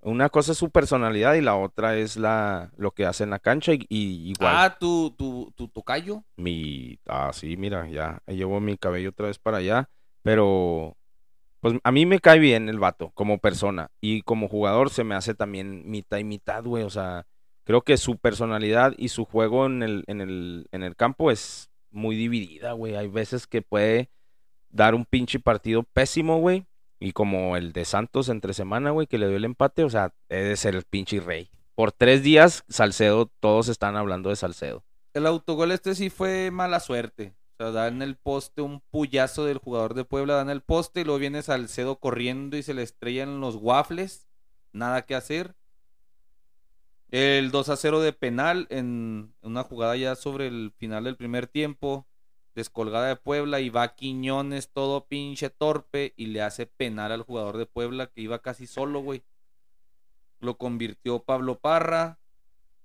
C: Una cosa es su personalidad y la otra es la lo que hace en la cancha y, y igual
D: Ah, tu, tu, tu tocayo.
C: mi ah sí mira ya llevo mi cabello otra vez para allá pero pues a mí me cae bien el vato como persona y como jugador se me hace también mitad y mitad güey o sea creo que su personalidad y su juego en el en el en el campo es muy dividida güey. Hay veces que puede dar un pinche partido pésimo güey y como el de Santos entre semana güey que le dio el empate o sea ser el pinche rey. Por tres días Salcedo todos están hablando de Salcedo.
D: El autogol este sí fue mala suerte. Da en el poste un puyazo del jugador de Puebla, da en el poste y luego viene Salcedo corriendo y se le estrellan los waffles. Nada que hacer. El 2 a 0 de penal en una jugada ya sobre el final del primer tiempo. Descolgada de Puebla y va Quiñones todo pinche torpe y le hace penal al jugador de Puebla que iba casi solo, güey. Lo convirtió Pablo Parra.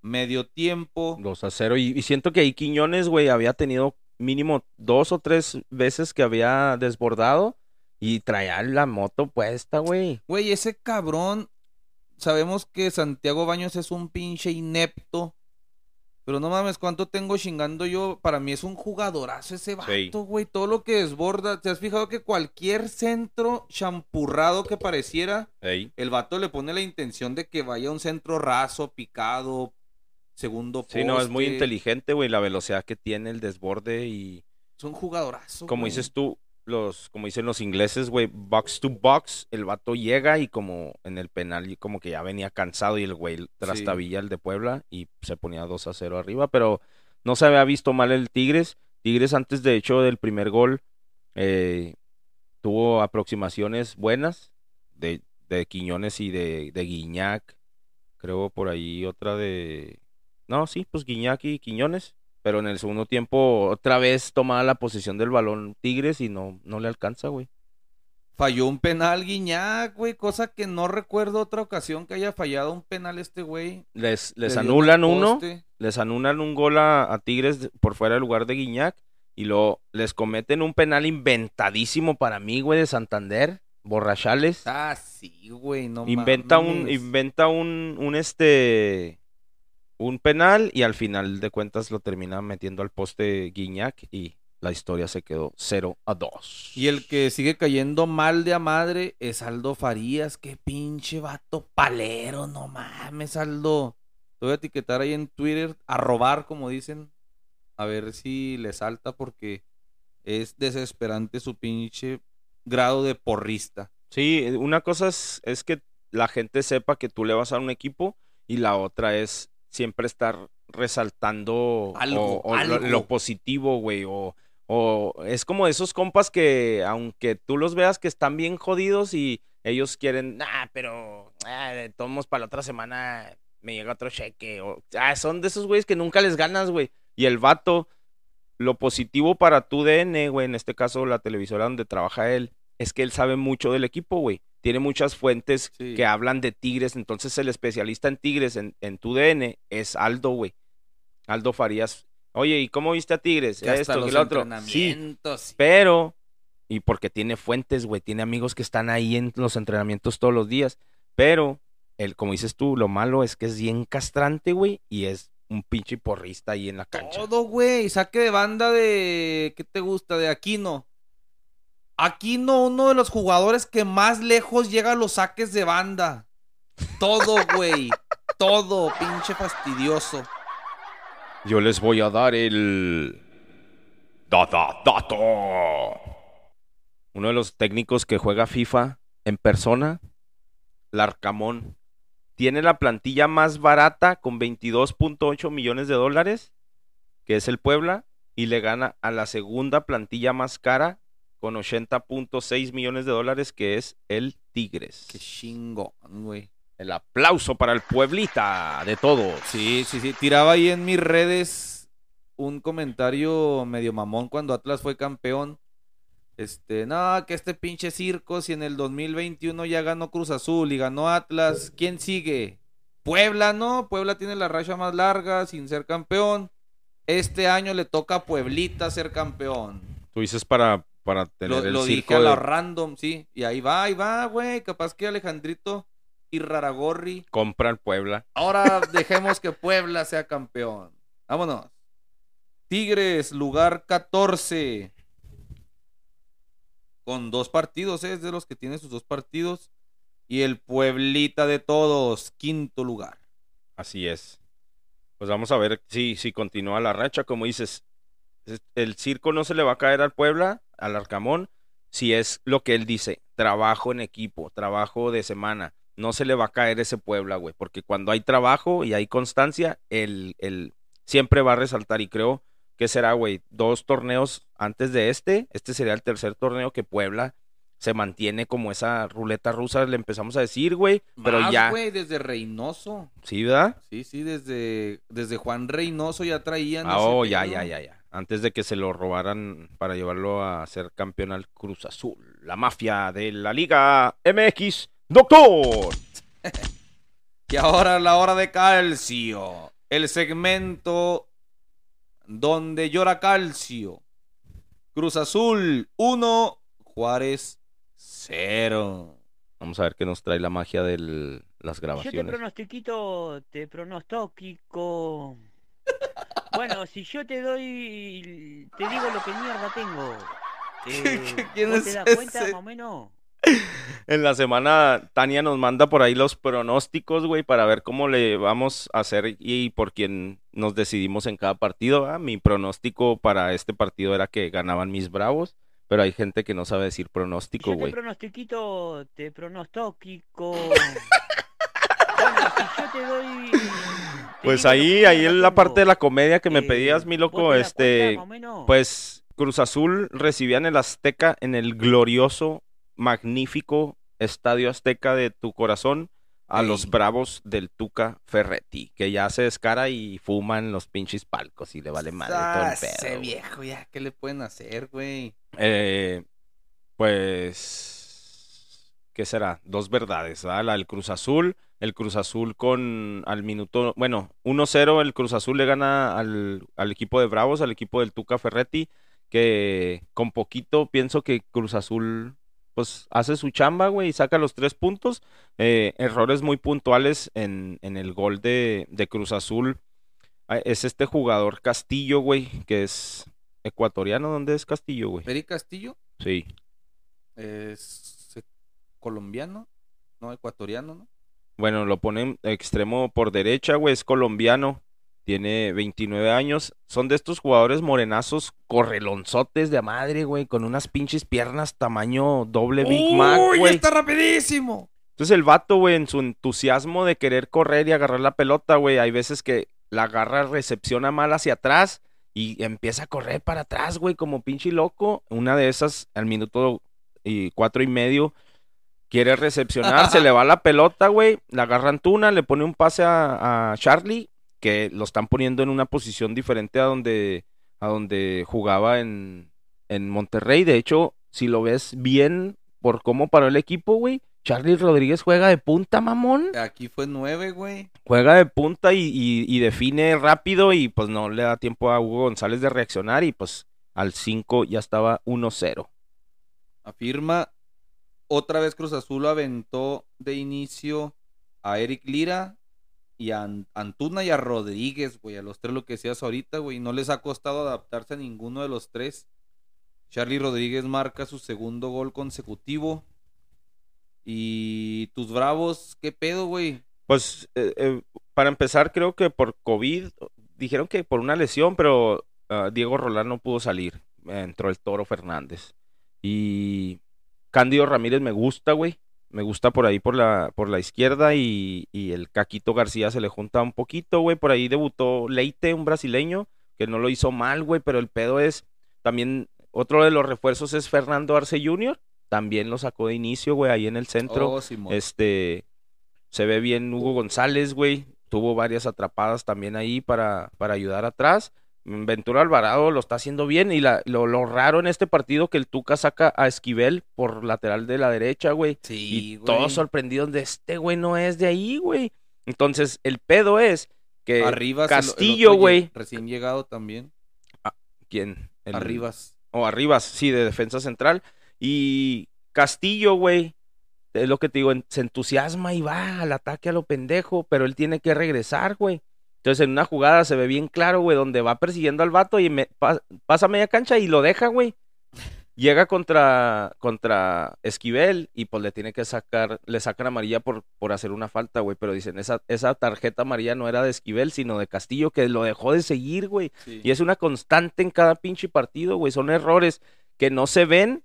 D: Medio tiempo.
C: 2 a 0. Y, y siento que ahí Quiñones, güey, había tenido mínimo dos o tres veces que había desbordado y traía la moto puesta, güey.
D: Güey, ese cabrón, sabemos que Santiago Baños es un pinche inepto. Pero no mames, ¿cuánto tengo chingando yo? Para mí es un jugadorazo ese
C: Sí.
D: vato, güey. Todo lo que desborda. ¿Te has fijado que cualquier centro champurrado que pareciera, el vato le pone la intención de que vaya un centro raso, picado, segundo poste?
C: Sí, no, es muy inteligente, güey, la velocidad que tiene, el desborde y
D: Es un jugadorazo,
C: como
D: güey.
C: dices tú, los, como dicen los ingleses, güey, box to box, el vato llega y como en el penal y como que ya venía cansado y el güey trastabilla el de Puebla y se ponía 2 a 0 arriba, pero no se había visto mal el Tigres. Tigres antes de hecho del primer gol eh, tuvo aproximaciones buenas de, de Quiñones y de, de Guiñac. Creo por ahí otra de... No, sí, pues Guiñac y Quiñones. Pero en el segundo tiempo otra vez tomaba la posición del balón Tigres y no, no le alcanza, güey.
D: Falló un penal Guiñac, güey, cosa que no recuerdo otra ocasión que haya fallado un penal este güey.
C: Les, les anulan uno,
D: poste.
C: les anulan un gol a, a Tigres por fuera del lugar de Guiñac y luego les cometen un penal inventadísimo para mí, güey, de Santander, borrachales.
D: Ah, sí, güey, no
C: inventa un,
D: mames.
C: inventa un, un este, un penal y al final de cuentas lo termina metiendo al poste Guiñac y la historia se quedó 0 a 2.
D: Y el que sigue cayendo mal de a madre es Aldo Farías. Qué pinche vato palero, no mames, Aldo. Te voy a etiquetar ahí en Twitter, a robar, como dicen. A ver si le salta porque es desesperante su pinche grado de porrista.
C: Sí, una cosa es, es que la gente sepa que tú le vas a un equipo y la otra es siempre estar resaltando
D: Algo,
C: o- o lo-
D: algo.
C: Lo, positivo, güey, o, o es como esos compas que aunque tú los veas que están bien jodidos y ellos quieren, ah, pero ah, de todos modos para la otra semana me llega otro cheque, o ah, son de esos güeyes que nunca les ganas, güey, y el vato, lo positivo para tu DN, güey, en este caso la televisora donde trabaja él, es que él sabe mucho del equipo, güey. Tiene muchas fuentes
D: Sí.
C: que hablan de Tigres, entonces el especialista en Tigres en, en tu DN es Aldo, güey. Aldo Farías. Oye, ¿y cómo viste a Tigres?
D: Que hasta
C: Esto, que
D: los
C: lo otro. Sí, pero, y porque tiene fuentes, güey, tiene amigos que están ahí en los entrenamientos todos los días, pero, el, como dices tú, lo malo es que es bien castrante, güey, y es un pinche porrista ahí en la cancha.
D: Todo, güey. Saque de banda de. ¿Qué te gusta? De Aquino. Aquino, uno de los jugadores que más lejos llega a los saques de banda. Todo, güey. Todo, pinche fastidioso.
C: Yo les voy a dar el... Data, dato. Uno de los técnicos que juega FIFA en persona, Larcamón, tiene la plantilla más barata con 22.8 millones de dólares, que es el Puebla, y le gana a la segunda plantilla más cara con 80.6 millones de dólares, que es el Tigres.
D: Qué chingón, güey.
C: El aplauso para el Pueblita de todos.
D: Sí, sí, sí. Tiraba ahí en mis redes un comentario medio mamón cuando Atlas fue campeón. Este, no, que este pinche circo, si en el 2021 ya ganó Cruz Azul y ganó Atlas, ¿quién sigue? Puebla, ¿no? Puebla tiene la racha más larga sin ser campeón. Este año le toca a Pueblita ser campeón.
C: Tú dices para, para tener
D: Lo,
C: el
D: lo dije
C: circo
D: a la
C: de-
D: random, sí. Y ahí va, ahí va, güey. Capaz que Alejandrito y Raragorri
C: compra el Puebla.
D: Ahora <laughs> dejemos que Puebla sea campeón. Vámonos. Tigres, lugar 14. Con dos partidos, ¿eh? es de los que tiene sus dos partidos. Y el Pueblita de todos, quinto lugar.
C: Así es. Pues vamos a ver si, si continúa la racha. Como dices, es- el circo no se le va a caer al Puebla, al Arcamón, si es lo que él dice, trabajo en equipo, trabajo de semana. No se le va a caer ese Puebla, güey, porque cuando hay trabajo y hay constancia, el, el siempre va a resaltar. Y creo que será, güey, dos torneos antes de este. Este sería el tercer torneo que Puebla se mantiene como esa ruleta rusa, le empezamos a decir, güey. Pero
D: Más,
C: ya,
D: güey, desde Reynoso.
C: ¿sí, verdad?
D: Sí, sí, desde, desde Juan Reynoso ya traían.
C: Ah, oh, ya, ya, ya, ya. Antes de que se lo robaran para llevarlo a ser campeón al Cruz Azul. La mafia de la Liga MX. ¡Doctor! <laughs>
D: Y ahora la hora de calcio. El segmento donde llora calcio. Cruz Azul 1, Juárez 0.
C: Vamos a ver qué nos trae la magia de las
B: Yo te
C: grabaciones.
B: pronostiquito, te pronostico. Bueno, si yo te doy, te digo lo que mierda tengo. <laughs> Eh,
D: ¿Quién
B: ¿vos
D: es
B: te das cuenta más o menos?
C: En la semana, Tania nos manda por ahí los pronósticos, güey, para ver cómo le vamos a hacer y por quién nos decidimos en cada partido. ¿va? Mi pronóstico para este partido era que ganaban mis bravos, pero hay gente que no sabe decir pronóstico,
B: Yo te
C: güey.
B: pronostiquito, te pronostico. <laughs> Bueno, si yo te doy.
C: Pues ahí, ahí en la parte de la comedia que me
B: Eh,
C: pedías, mi
B: ¿vos
C: loco, este, pues Cruz Azul recibían el Azteca en el glorioso, magnífico Estadio Azteca de tu corazón a los bravos del Tuca Ferretti, que ya se descara y fuman los pinches palcos y le vale madre todo el pedo.
D: ese viejo, ya, ¿qué le pueden hacer, güey?
C: Eh, pues, ¿qué será? Dos verdades, ¿verdad? La del Cruz Azul el Cruz Azul con al minuto, bueno, 1-0 el Cruz Azul le gana al, al equipo de Bravos, al equipo del Tuca Ferretti, que con poquito pienso que Cruz Azul pues hace su chamba, güey, y saca los tres puntos. Eh, errores muy puntuales en, en el gol de, de Cruz Azul. Ah, Es este jugador Castillo, güey, que es ecuatoriano. ¿Dónde es Castillo, güey?
D: Eric Castillo
C: Sí.
D: es eh, colombiano, no ecuatoriano, ¿no?
C: Bueno, lo ponen extremo por derecha, güey, es colombiano. Tiene 29 años. Son de estos jugadores morenazos, correlonzotes de madre, güey, con unas pinches piernas tamaño doble Big Mac,
D: ¡Uy,
C: güey.
D: está rapidísimo!
C: Entonces el vato, güey, en su entusiasmo de querer correr y agarrar la pelota, güey, hay veces que la agarra, recepciona mal hacia atrás y empieza a correr para atrás, güey, como pinche loco. Una de esas, al minuto y cuatro y medio, quiere recepcionar, se le va la pelota, güey, la agarra Antuna, le pone un pase a, a Charlie, que lo están poniendo en una posición diferente a donde, a donde jugaba en, en Monterrey. De hecho, si lo ves bien por cómo paró el equipo, güey, Charlie Rodríguez juega de punta, mamón.
D: Aquí fue nueve, güey.
C: Juega de punta y, y- y define rápido y pues no le da tiempo a Hugo González de reaccionar y pues al 5 ya estaba 1-0.
D: Afirma. Otra vez Cruz Azul aventó de inicio a Eric Lira y a An- Antuna y a Rodríguez, güey. A los tres lo que decías ahorita, güey. No les ha costado adaptarse a ninguno de los tres. Charlie Rodríguez marca su segundo gol consecutivo. Y tus bravos, ¿qué pedo, güey?
C: Pues eh, eh, para empezar creo que por COVID, dijeron que por una lesión, pero ah, Diego Rolán no pudo salir. Entró el Toro Fernández. Y Cándido Ramírez me gusta, güey. Me gusta por ahí por la, por la izquierda y, y el Caquito García se le junta un poquito, güey. Por ahí debutó Leite, un brasileño, que no lo hizo mal, güey, pero el pedo es también otro de los refuerzos es Fernando Arce Jr. También lo sacó de inicio, güey, ahí en el centro.
D: Oh.
C: Este, se ve bien Hugo González, güey. Tuvo varias atrapadas también ahí para, para ayudar atrás. Ventura Alvarado lo está haciendo bien. Y la- lo, lo raro en este partido que el Tuca saca a Esquivel por lateral de la derecha, güey.
D: Sí,
C: Y
D: güey.
C: todos sorprendidos de este güey no es de ahí, güey. Entonces, el pedo es que
D: Arribas, el- el
C: Castillo,
D: lle-
C: güey.
D: Recién llegado también.
C: ¿Quién? El-
D: Arribas.
C: O Arribas, sí, de defensa central. Y Castillo, güey, es lo que te digo, se entusiasma y va al ataque a lo pendejo, pero él tiene que regresar, güey. Entonces en una jugada se ve bien claro, güey, donde va persiguiendo al vato y me- pa- pasa media cancha y lo deja, güey. Llega contra, contra Esquivel y pues le tiene que sacar, le sacan amarilla por, por hacer una falta, güey. Pero dicen, esa, esa tarjeta amarilla no era de Esquivel, sino de Castillo, que lo dejó de seguir, güey.
D: Sí.
C: Y es una constante en cada pinche partido, güey. Son errores que no se ven,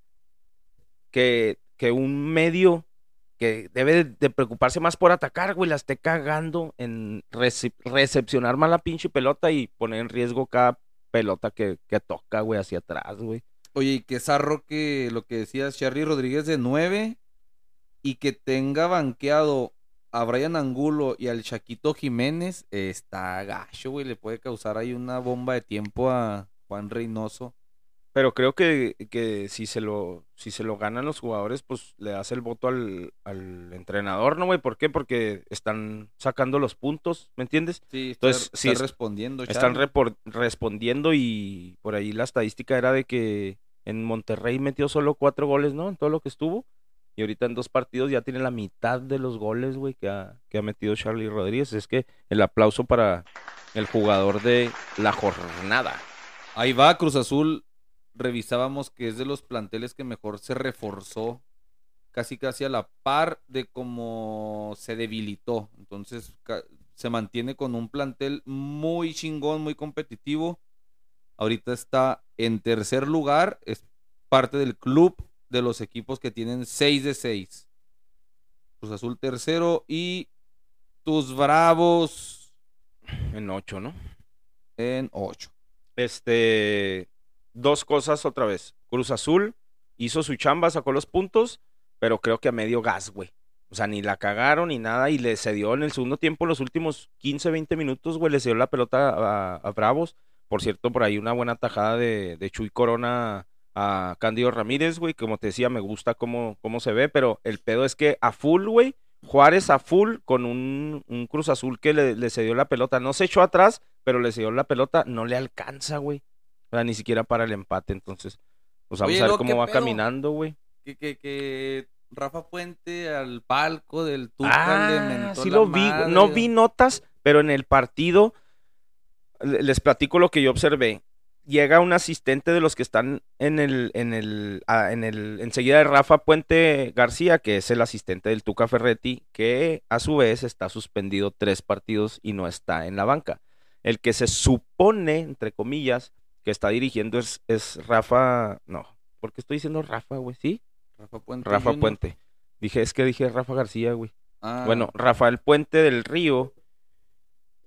C: que, que un medio que debe de, preocuparse más por atacar, güey, la esté cagando en rece- recepcionar mal la pinche pelota y poner en riesgo cada pelota que, que toca, güey, hacia atrás, güey.
D: Oye, y qué zarro que lo que decías, Charlie Rodríguez de 9 y que tenga banqueado a Brian Angulo y al Chaquito Jiménez, está gacho, güey. Le puede causar ahí una bomba de tiempo a Juan Reynoso.
C: Pero creo que, que si se lo, si se lo ganan los jugadores, pues le das el voto al, al entrenador, ¿no, güey? ¿Por qué? Porque están sacando los puntos, ¿me entiendes?
D: Sí, está,
C: Entonces, sí,
D: está
C: es-
D: respondiendo.
C: Están repor- respondiendo y por ahí la estadística era de que en Monterrey metió solo cuatro goles, ¿no? En todo lo que estuvo. Y ahorita en dos partidos ya tiene la mitad de los goles, güey, que ha, que ha metido Charlie Rodríguez. Es que el aplauso para el jugador de la jornada.
D: Ahí va, Cruz Azul. Revisábamos que es de los planteles que mejor se reforzó, casi casi a la par de cómo se debilitó. Entonces se mantiene con un plantel muy chingón, muy competitivo. Ahorita está en tercer lugar, es parte del club de los equipos que tienen 6 de 6. Cruz Azul tercero y tus Bravos
C: En ocho, ¿no?
D: en 8.
C: Este, dos cosas otra vez. Cruz Azul hizo su chamba, sacó los puntos, pero creo que a medio gas, güey. O sea, ni la cagaron ni nada y le cedió en el segundo tiempo, los últimos 15, 20 minutos, güey, le cedió la pelota a, Bravos. Por cierto, por ahí una buena tajada de, de Chuy Corona a Cándido Ramírez, güey. Como te decía, me gusta cómo, cómo se ve, pero el pedo es que a full, güey, Juárez a full con un, un Cruz Azul que le, le cedió la pelota. No se echó atrás, pero le cedió la pelota. No le alcanza, güey. O sea, ni siquiera para el empate. Entonces, pues vamos
D: Oye,
C: a ver cómo
D: ¿qué
C: va
D: pedo?
C: caminando, güey.
D: Que, que, que Rafa Puente al palco del Tuca le
C: Ah,
D: mentó
C: sí
D: la
C: lo vi. No vi notas, pero en el partido le- les platico lo que yo observé. Llega un asistente de los que están en el, en el, ah, en el, enseguida de Rafa Puente García, que es el asistente del Tuca Ferretti, que a su vez está suspendido tres partidos y no está en la banca. El que se supone, entre comillas, que está dirigiendo es, es Rafa, no, ¿por qué estoy diciendo Rafa, güey? ¿Sí?
D: Rafa Puente.
C: Rafa. Puente. Dije, es que dije Rafa García, güey.
D: Ah,
C: Bueno, Rafael Puente del Río,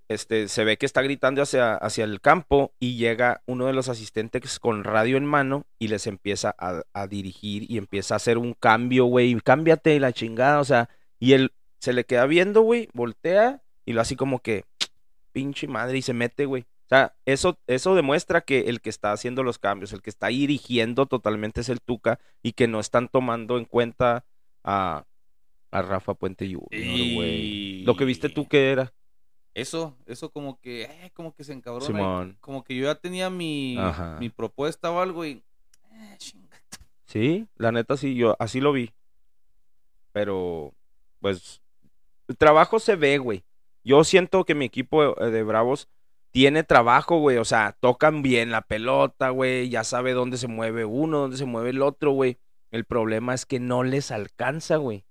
C: este, se ve que está gritando hacia, hacia el campo y llega uno de los asistentes con radio en mano y les empieza a, a dirigir y empieza a hacer un cambio, güey, cámbiate la chingada, o sea, y él se le queda viendo, güey, voltea y lo así como que, pinche madre, y se mete, güey. O sea, eso, eso demuestra que el que está haciendo los cambios, el que está dirigiendo totalmente es el Tuca y que no están tomando en cuenta a, a Rafa Puente Jr.,
D: y-
C: Lo que viste tú que era,
D: Eso, eso como que, eh, como que se encabrona.
C: Simón.
D: Como que yo ya tenía mi, mi propuesta o algo y... eh.
C: Sí, la neta sí, yo así lo vi. Pero, pues, el trabajo se ve, güey. Yo siento que mi equipo eh, de Bravos tiene trabajo, güey. O sea, tocan bien la pelota, güey. Ya sabe dónde se mueve uno, dónde se mueve el otro, güey. El problema es que no les alcanza, güey.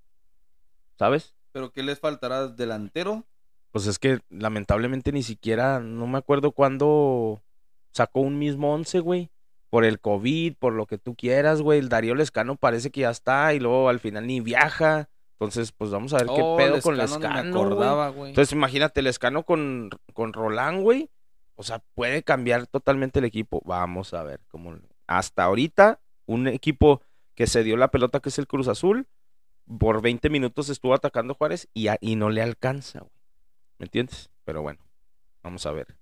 C: ¿Sabes?
D: ¿Pero qué les faltará? ¿Delantero?
C: Pues es que lamentablemente ni siquiera, no me acuerdo cuándo sacó un mismo once, güey. Por el COVID, por lo que tú quieras, güey. El Darío Lescano parece que ya está y luego al final ni viaja. Entonces, pues vamos a ver qué
D: Oh,
C: pedo con
D: Lescano,
C: güey. Entonces, imagínate, Lescano con, con Roland, güey. O sea, puede cambiar totalmente el equipo. Vamos a ver cómo. Hasta ahorita, un equipo que se dio la pelota, que es el Cruz Azul, por 20 minutos estuvo atacando Juárez y, a- y no le alcanza, güey. ¿Me entiendes? Pero bueno, vamos a ver.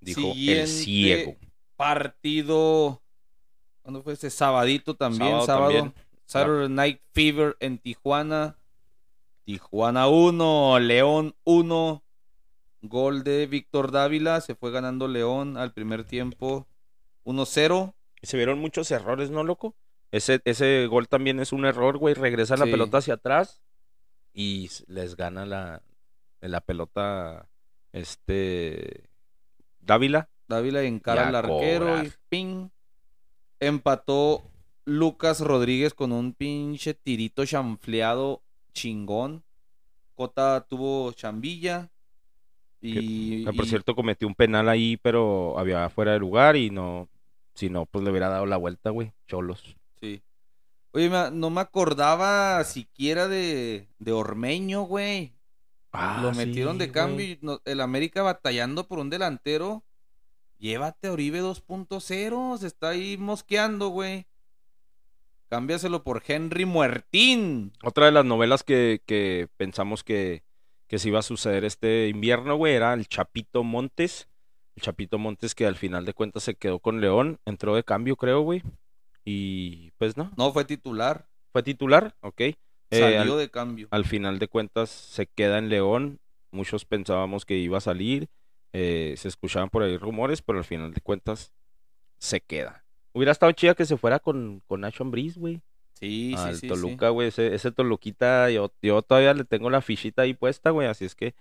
C: Dijo
D: Siguiente
C: el ciego.
D: Partido... ¿Cuándo fue ese? Sabadito también,
C: Sábado
D: sábado.
C: también.
D: Saturday Night Fever en Tijuana. Tijuana 1, León 1. Gol de Víctor Dávila. Se fue ganando León al primer tiempo 1-0.
C: Se vieron muchos errores, ¿no, loco? Ese, ese gol también es un error, güey. Regresa la
D: Sí.
C: pelota hacia atrás y les gana la, la pelota este Dávila.
D: Dávila encara al arquero y ping. Empató Lucas Rodríguez con un pinche tirito chanfleado chingón. Cota tuvo chambilla. Y,
C: Que, por
D: y-
C: cierto, cometió un penal ahí, pero había fuera de lugar y no, si no, pues le hubiera dado la vuelta, güey. Cholos.
D: Sí. Oye, no me acordaba siquiera de, de Ormeño, güey. Lo metieron de cambio y no- el América batallando por un delantero. Llévate a Oribe 2.0. Se está ahí mosqueando, güey. Cámbiaselo por Henry Muertín.
C: Otra de las novelas que, que pensamos que, que se iba a suceder este invierno, güey, era el Chapito Montes. El Chapito Montes que al final de cuentas se quedó con León, entró de cambio, creo, güey. Y pues no,
D: No fue titular.
C: fue titular, ok. Eh,
D: Salió
C: al,
D: de cambio.
C: al final de cuentas se queda en León. Muchos pensábamos que iba a salir. eh, se escuchaban por ahí rumores, pero al final de cuentas se queda. Hubiera estado chida que se fuera con, con Nacho Ambriz, güey
D: Sí, sí,
C: al
D: sí. sí.
C: Toluca, güey. Ese, ese Toluquita, yo, yo todavía le tengo la fichita ahí puesta, güey. Así es que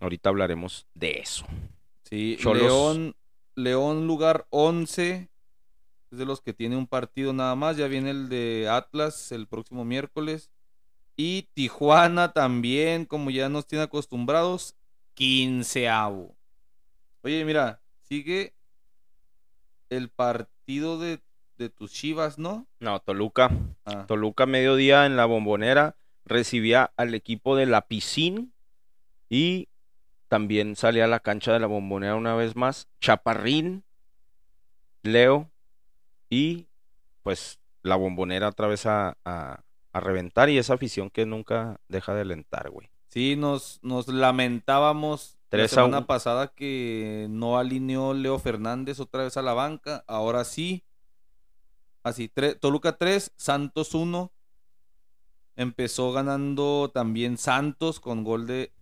C: ahorita hablaremos de eso.
D: Sí,
C: Cholos.
D: León, León lugar 11. Es de los que tiene un partido nada más. Ya viene el de Atlas el próximo miércoles. Y Tijuana también, como ya nos tiene acostumbrados, quinceavo. Oye, mira, sigue el partido de, de tus Chivas, ¿no?
C: No, Toluca.
D: Ah,
C: Toluca, mediodía en la bombonera, recibía al equipo de la Piscín y también salía a la cancha de la bombonera una vez más. Chaparrín, Leo y pues la bombonera otra vez a, a, a reventar y esa afición que nunca deja de alentar, güey.
D: Sí, nos, nos lamentábamos
C: Tres
D: la
C: a
D: semana pasada que no alineó Leo Fernández otra vez a la banca. Ahora sí. Así, Toluca 3, Santos 1. Empezó ganando también Santos con gol de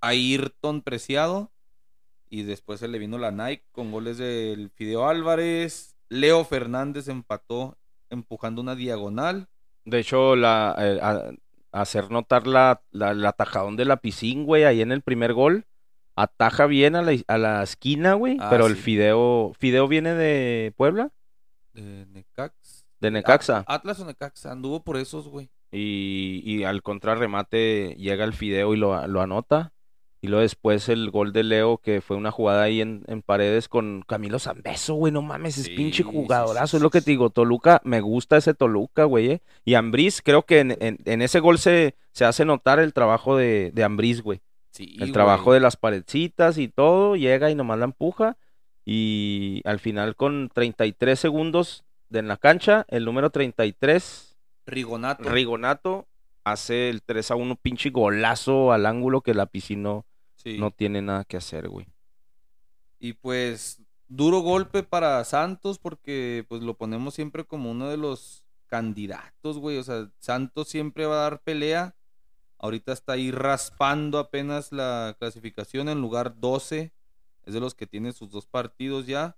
D: Ayrton Preciado. Y después se le vino la Nike con goles del Fideo Álvarez. Leo Fernández empató empujando una diagonal.
C: De hecho, la, eh, hacer notar la, la, el atajadón de la piscín, güey, ahí en el primer gol. Ataja bien a la, a la esquina, güey.
D: Ah,
C: pero el. Fideo. ¿Fideo viene de Puebla?
D: De Necax.
C: De Necaxa.
D: Atlas o Necaxa. Anduvo por esos, güey.
C: Y, y al contrarremate llega el Fideo y lo, lo anota. Y luego después el gol de Leo, que fue una jugada ahí en, en paredes con Camilo Zambeso, güey. No mames, es
D: Sí,
C: pinche jugadorazo.
D: sí,
C: es lo que te digo. Toluca, me gusta ese Toluca, güey. eh. Y Ambriz, creo que en, en- en ese gol se, se hace notar el trabajo de, de Ambriz, güey.
D: Sí,
C: El trabajo de las paredcitas y todo. Llega y nomás la empuja. Y al final, con 33 segundos de en la cancha, el número 33
D: Rigonato.
C: Rigonato hace el 3 a 1 pinche golazo al ángulo que la piscina
D: Sí.
C: no tiene nada que hacer, güey.
D: Y pues duro golpe para Santos porque pues lo ponemos siempre como uno de los candidatos, güey. O sea, Santos siempre va a dar pelea. Ahorita está ahí raspando apenas la clasificación en lugar 12. Es de los que tiene sus dos partidos ya.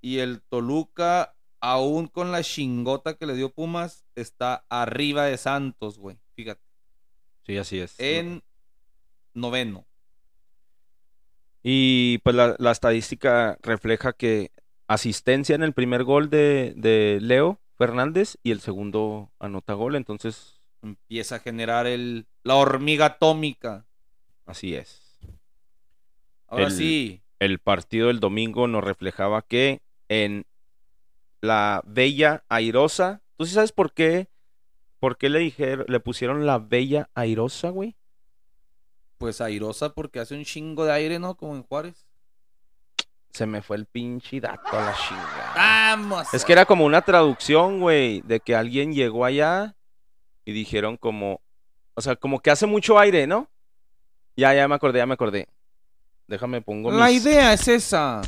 D: Y el Toluca, aún con la chingota que le dio Pumas, está arriba de Santos, güey. Fíjate.
C: Sí, así es.
D: En noveno.
C: Y pues la, la estadística refleja que asistencia en el primer gol de, de Leo Fernández y el segundo anota gol, entonces
D: Empieza a generar el, la hormiga atómica.
C: así es.
D: Ahora
C: El-
D: sí.
C: El partido del domingo nos reflejaba que en la Bella Airosa, ¿tú sí sabes por qué? ¿Por qué le dijeron, le pusieron la Bella Airosa, güey?
D: Pues airosa porque hace un chingo de aire, ¿no? Como en Juárez.
C: Se me fue el pinche dato a la chingada.
D: ¡Vamos!
C: Es que era como una traducción, güey, de que alguien llegó allá y dijeron como, o sea, como que hace mucho aire, ¿no? Ya, ya me acordé, ya me acordé. Déjame pongo
D: La
C: mis-
D: idea es esa.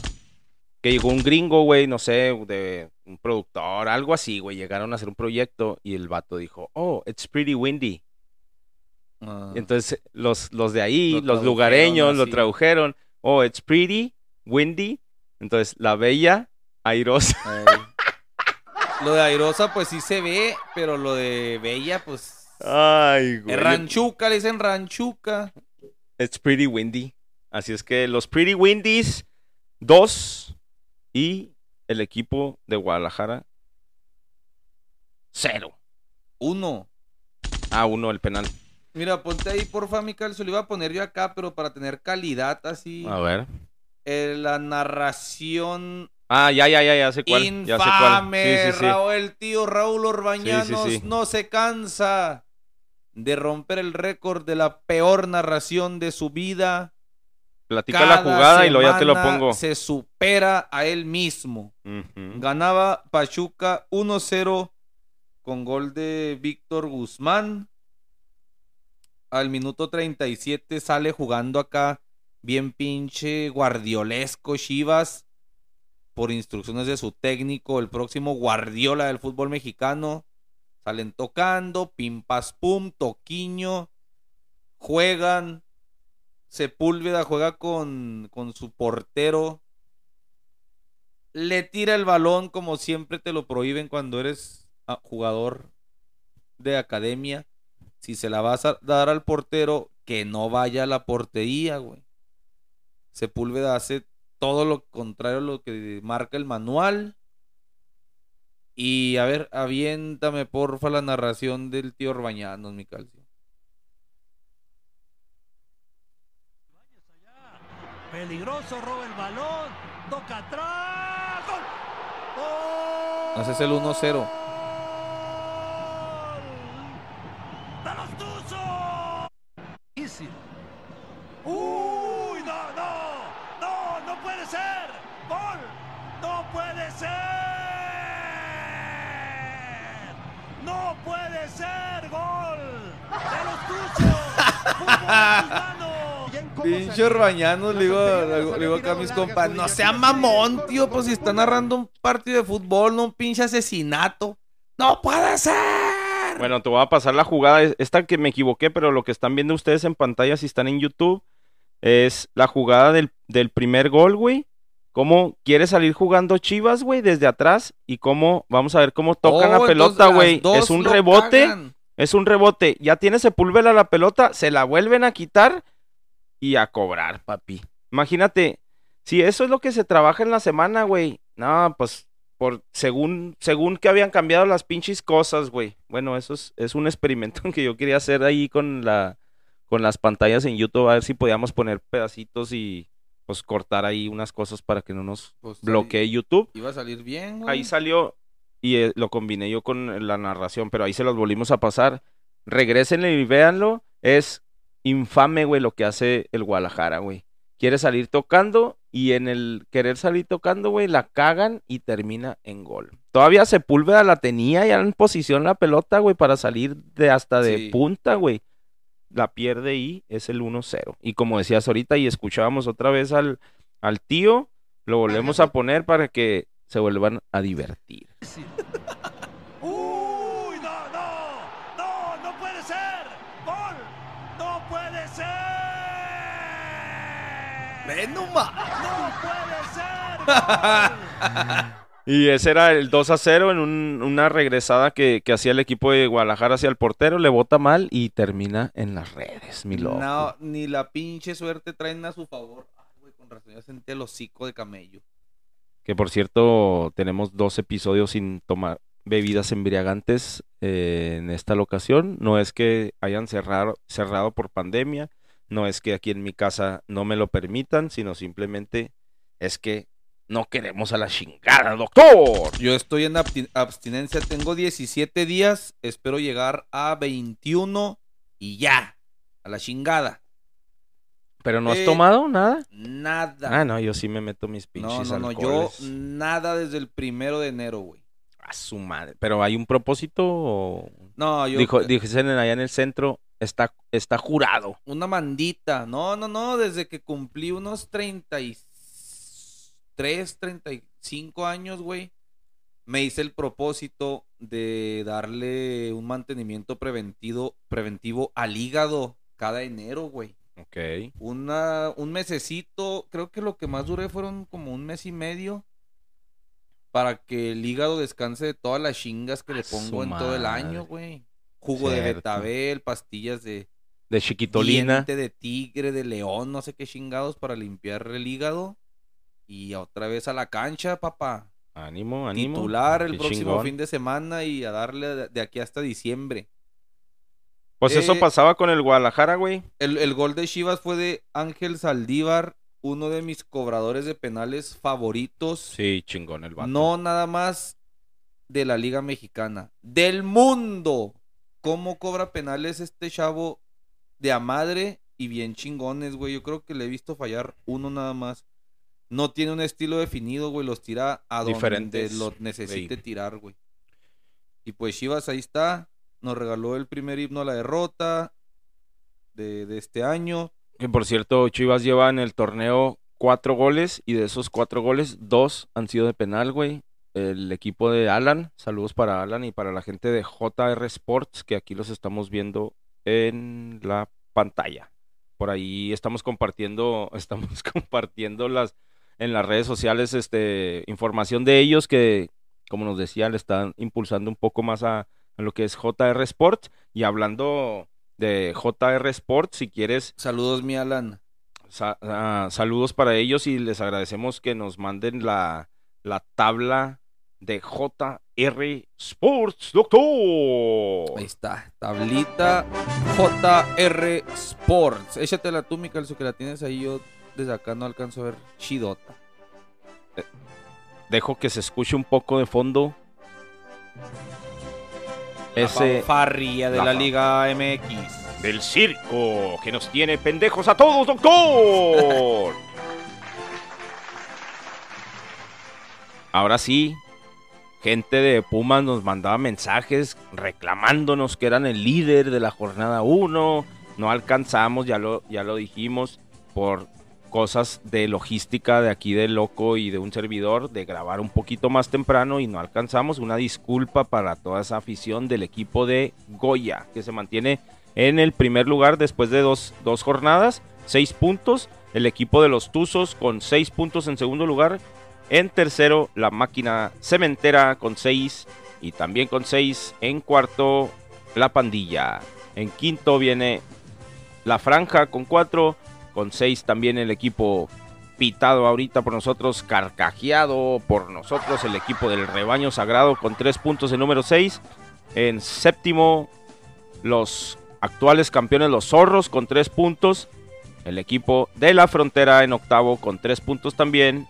C: que llegó un gringo, güey, no sé, de un productor, algo así, güey, llegaron a hacer un proyecto y el vato dijo, "Oh, it's pretty windy."
D: Ah,
C: entonces los los de ahí,
D: Lo
C: los lugareños lo tradujeron, "Oh, it's pretty windy." Entonces, la bella airosa. <laughs>
D: Lo de airosa, pues sí se ve, pero lo de bella, pues.
C: Ay, güey.
D: Ranchuca, le dicen ranchuca.
C: It's pretty windy. Así es que los Pretty Windies 2 y el equipo de Guadalajara 0.
D: Uno.
C: A 1 el penal.
D: Mira, ponte ahí, porfa, Mical. Se lo iba a poner yo acá, pero para tener calidad así.
C: A ver.
D: eh, la narración
C: Ah, ya, ya, ya, ya sé cuál. Ya sé cuál.
D: Infame,
C: Sí, sí, sí.
D: Raúl, el tío Raúl Orbañanos no se cansa de romper el récord de la peor narración de su vida.
C: Platica la jugada y luego ya te lo pongo.
D: Se supera a él mismo. Ganaba Pachuca 1-0 con gol de Víctor Guzmán. Al minuto 37 sale jugando acá bien pinche guardiolesco Chivas por instrucciones de su técnico, el próximo Guardiola del fútbol mexicano. Salen tocando, pim pas pum, toquiño, juegan. Sepúlveda juega con, con su portero. Le tira el balón como siempre te lo prohíben cuando eres ah, jugador de academia. Si se la vas a dar al portero, que no vaya a la portería, güey. Sepúlveda hace todo lo contrario a lo que marca el manual. Y a ver, aviéntame porfa la narración del tío Orbañanos, mi calcio.
E: Peligroso, roba el balón, toca atrás. ¡Gol! ¡Gol!
D: Haces el 1-0.
E: ¡Uy! ¡No, no! ¡No! ¡No puede ser! ¡Gol! ¡No puede ser! ¡No puede ser! ¡Gol! ¡De los.
D: Pinche Orbañanos, le digo, le digo acá a mis compas, no sea mamón, tío, pues si está narrando un partido de fútbol, no un pinche asesinato. ¡No puede ser!
C: Bueno, te voy a pasar la jugada. es- Esta que me equivoqué, pero lo que están viendo ustedes en pantalla, si están en YouTube, es la jugada del, del primer gol, güey. Cómo quiere salir jugando Chivas, güey, desde atrás. Y cómo, vamos a ver cómo tocan
D: Oh,
C: la pelota,
D: entonces
C: güey. Es un rebote.
D: cagan.
C: Es un rebote. Ya tiene Sepúlveda la pelota, se la vuelven a quitar y a cobrar, papi. Imagínate, si eso es lo que se trabaja en la semana, güey. No, pues por según según que habían cambiado las pinches cosas, güey. Bueno, eso es, es un experimento <laughs> que yo quería hacer ahí con la con las pantallas en YouTube a ver si podíamos poner pedacitos y pues cortar ahí unas cosas para que no nos
D: Pues,
C: bloquee YouTube.
D: Iba a salir bien, güey.
C: Ahí salió y eh, lo combiné yo con la narración, pero ahí se los volvimos a pasar. Regrésenle y véanlo. Es infame, güey, lo que hace el Guadalajara, güey. Quiere salir tocando y en el querer salir tocando, güey, la cagan y termina en gol. Todavía Sepúlveda la tenía ya en posición la pelota, güey, para salir de hasta de
D: Sí.
C: punta, güey. La pierde y es el 1-0. Y como decías ahorita y escuchábamos otra vez al, al tío, lo volvemos a poner para que se vuelvan a divertir.
E: ¡Uy! ¡No, no! ¡No, no puede ser! ¡Gol! ¡No puede ser!
D: Ven.
E: ¡No puede ser! ¡Gol! <laughs>
C: Y ese era el 2 a 0 en un- una regresada que, que hacía el equipo de Guadalajara hacia el portero, le bota mal y termina en las redes, mi loco.
D: No, ni la pinche suerte traen a su favor. Ay, güey, con razón, ya sentí el hocico de camello.
C: Que por cierto, tenemos dos episodios sin tomar bebidas embriagantes eh, en esta locación. No es que hayan cerrado, cerrado por pandemia, no es que aquí en mi casa no me lo permitan, sino simplemente es que no queremos a la chingada, doctor.
D: Yo estoy en absti- abstinencia, tengo 17 días, espero llegar a 21 y ya, a la chingada.
C: ¿Pero no has
D: Eh,
C: tomado nada?
D: Nada.
C: Ah, no, yo sí me meto mis
D: no,
C: pinches
D: no, no, yo
C: alcoholes.
D: nada desde el primero de enero, güey.
C: A su madre. ¿Pero hay un propósito? o-
D: No, yo
C: Dijo, dicen allá en el centro, está, está jurado.
D: una mandita. No, no, no, desde que cumplí unos 33, 35 años, güey, me hice el propósito de darle un mantenimiento preventivo, preventivo al hígado cada enero, güey.
C: Ok.
D: Una, un mesecito, creo que lo que más duré fueron como un mes y medio para que el hígado descanse de todas las chingas que le pongo en todo el año, güey. Jugo de betabel, pastillas de
C: De chiquitolina.
D: diente de tigre, de león, no sé qué chingados para limpiar el hígado. Y otra vez a la cancha, papá.
C: Ánimo, ánimo.
D: Titular el
C: Qué
D: próximo
C: chingón.
D: fin de semana y a darle de- de aquí hasta diciembre.
C: Pues eso
D: Eh,
C: pasaba con el Guadalajara, güey.
D: El, el gol de Chivas fue de Ángel Saldívar, uno de mis cobradores de penales favoritos.
C: Sí, chingón el vato.
D: No nada más de la Liga Mexicana, del mundo. ¿Cómo cobra penales este chavo de a madre y bien chingones, güey? Yo creo que le he visto fallar uno nada más. No tiene un estilo definido, güey. Los tira a donde lo necesite tirar, güey. Y pues Chivas ahí está. Nos regaló el primer himno a la derrota de, de este año.
C: Que por cierto, Chivas lleva en el torneo cuatro goles y de esos cuatro goles, dos han sido de penal, güey. El equipo de Alan, saludos para Alan y para la gente de JR Sports, que aquí los estamos viendo en la pantalla. Por ahí estamos compartiendo, <laughs> estamos compartiendo las en las redes sociales este información de ellos que, como nos decía, le están impulsando un poco más a, a lo que es JR Sports. Y hablando de JR Sports, si quieres
D: Saludos, mi Alan.
C: Sa- ah, saludos para ellos y les agradecemos que nos manden la, la tabla de JR Sports, doctor.
D: Ahí está, tablita JR Sports. Échatela tú, mi calzo, que la tienes ahí. Yo desde acá no alcanzo a ver chidota.
C: Dejo que se escuche un poco de fondo.
D: La
C: Ese
D: fanfarria de
C: la
D: Liga MX.
C: del circo que nos tiene pendejos a todos, doctor. <laughs> Ahora sí, gente de Pumas nos mandaba mensajes reclamándonos que eran el líder de la jornada 1. No alcanzamos, ya lo, ya lo dijimos, por cosas de logística de aquí de Loco y de un servidor de grabar un poquito más temprano y no alcanzamos. Una disculpa para toda esa afición del equipo de Goya, que se mantiene en el primer lugar después de dos, dos jornadas, seis puntos. El equipo de los Tuzos con seis puntos en segundo lugar. En tercero, la máquina cementera con seis. Y también con seis en cuarto, la pandilla. En quinto viene la franja con cuatro. Con seis también el equipo pitado ahorita por nosotros, carcajeado por nosotros, el equipo del rebaño sagrado con tres puntos en número seis. En séptimo, los actuales campeones, los zorros, con tres puntos. El equipo de la frontera en octavo con tres puntos también.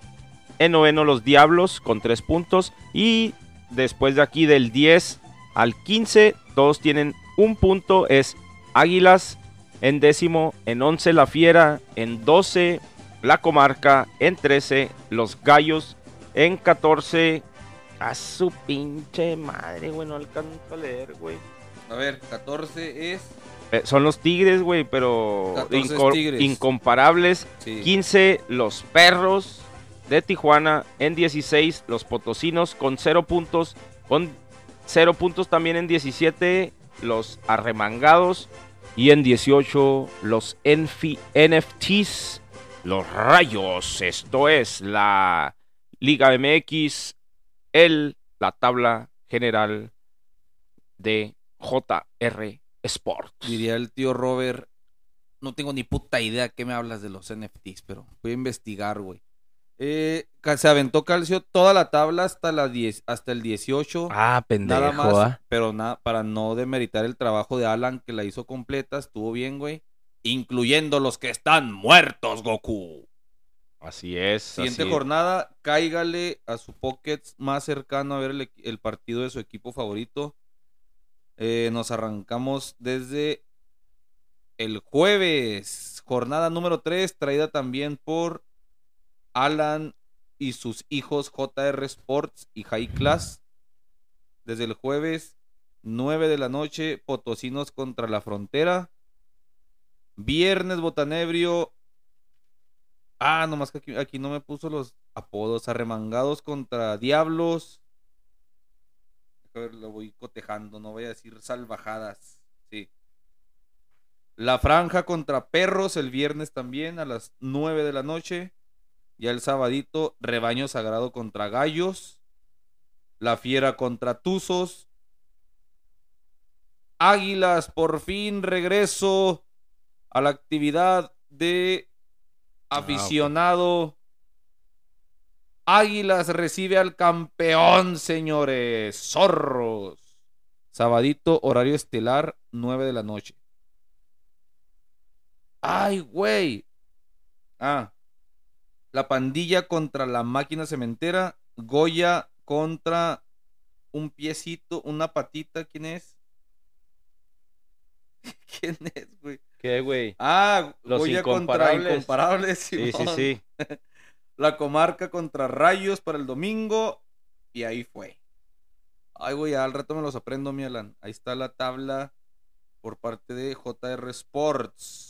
C: En noveno, los diablos con tres puntos. Y después de aquí, del 10 al 15, todos tienen un punto. Es Águilas en décimo, en 11 la Fiera, en 12 la Comarca, en 13 los Gallos, en 14 a su pinche madre, güey, no alcanzo a leer, güey.
D: A ver, 14 es.
C: Eh, son los Tigres, güey, pero
D: 14 es
C: inco-
D: Tigres.
C: incomparables.
D: Sí.
C: 15 los Perros de Tijuana, en 16 los Potosinos con 0 puntos, con 0 puntos también en 17 los Arremangados y en 18 los NF NFTs, los Rayos. Esto es la Liga MX, el, la tabla general de JR Sports.
D: Diría el tío Robert. No tengo ni puta idea qué me hablas de los NFTs, pero voy a investigar, güey. Eh, se aventó Calcio toda la tabla hasta, la 10, hasta el 18.
C: Ah, pendejo,
D: nada más,
C: ¿ah?
D: pero nada para no demeritar el trabajo de Alan que la hizo completa, estuvo bien, güey. Incluyendo los que están muertos, Goku.
C: Así es.
D: Siguiente
C: así es.
D: jornada, cáigale a su Pockets más cercano a ver el partido de su equipo favorito. Eh, nos arrancamos desde el jueves, jornada número 3, traída también por Alan y sus hijos JR Sports y High Class. Desde el jueves, 9 de la noche, Potosinos contra la Frontera. Viernes, Botanebrio. Ah, nomás que aquí, no me puso los apodos. Arremangados contra Diablos. A ver, lo voy cotejando, no voy a decir salvajadas. Sí. La franja contra perros el viernes también a las 9 de la noche. Ya el sabadito, rebaño sagrado contra gallos. La fiera contra tuzos. Águilas, por fin regreso a la actividad de aficionado. Águilas recibe al campeón, señores. Zorros. Sabadito, horario estelar, 9 de la noche. Ay, güey. Ah. La pandilla contra la máquina cementera. Goya contra un piecito, una patita. ¿Quién es? <laughs> ¿Quién es, güey?
C: ¿Qué, güey?
D: Ah,
C: Los
D: Goya contra
C: incomparables.
D: incomparables.
C: Sí, sí, sí. <laughs>
D: La comarca contra Rayos para el domingo. Y ahí fue. Ay, güey, al rato me los aprendo, mi Alan. Ahí está la tabla por parte de JR Sports.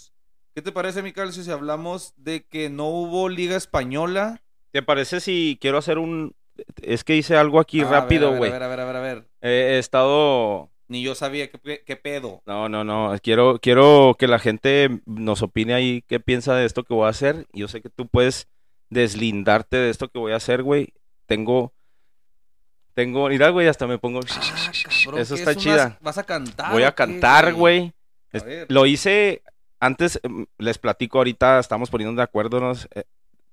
D: ¿Qué te parece, mi Calcio, si hablamos de que no hubo Liga Española?
C: ¿Te parece si quiero hacer un... Es que hice algo aquí
D: Ah,
C: rápido, güey.
D: A ver, a ver, a ver, a ver.
C: He he estado...
D: Ni yo sabía qué, pe- qué pedo.
C: No, no, no. Quiero, quiero que la gente nos opine ahí qué piensa de esto que voy a hacer. Yo sé que tú puedes deslindarte de esto que voy a hacer, güey. Tengo... Tengo... Mira, güey, hasta me pongo...
D: Ah, cabrón,
C: Eso
D: ¿qué
C: está
D: es?
C: chida.
D: Unas- ¿Vas a cantar?
C: Voy a cantar, güey. Lo hice antes, em, les platico ahorita, estamos poniéndonos de acuerdo, eh,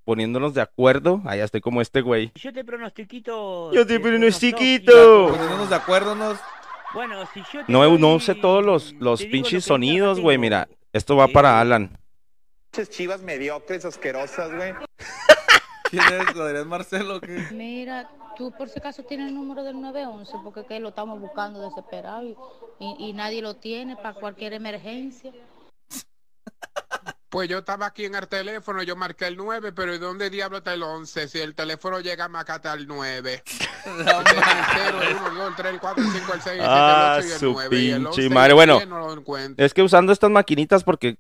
C: poniéndonos de acuerdo. Allá estoy como este güey.
B: Yo te pronostiquito.
C: Yo te
B: pronostiquito.
C: pronostiquito.
D: Poniéndonos de acuerdo, nos...
B: Bueno, si yo te
C: No,
B: doy-
C: no usé todos los, los
B: te lo
C: pinches sonidos, güey. Mira, esto va para Alan.
F: Pinches chivas mediocres, asquerosas, güey. <laughs>
D: ¿Quién es? ¿Adrián Marcelo? ¿qué?
G: Mira, tú por si acaso tienes el número del 911, porque que lo estamos buscando desesperado y, y- y nadie lo tiene para cualquier emergencia.
H: Pues yo estaba aquí en el teléfono, yo marqué el 9, pero ¿y dónde diablo está el 11? Si el teléfono llega más acá el 9.
D: No,
H: Usted tiene el 0, el 1, el 2, el 3, el 4, el 5, el 6, el 7,
C: Ah,
H: el 8 y el
C: su
H: 9. Y el
C: pinche
H: 11 y
C: madre. Bueno,
H: 10 no lo encuentro.
C: Es que usando estas maquinitas porque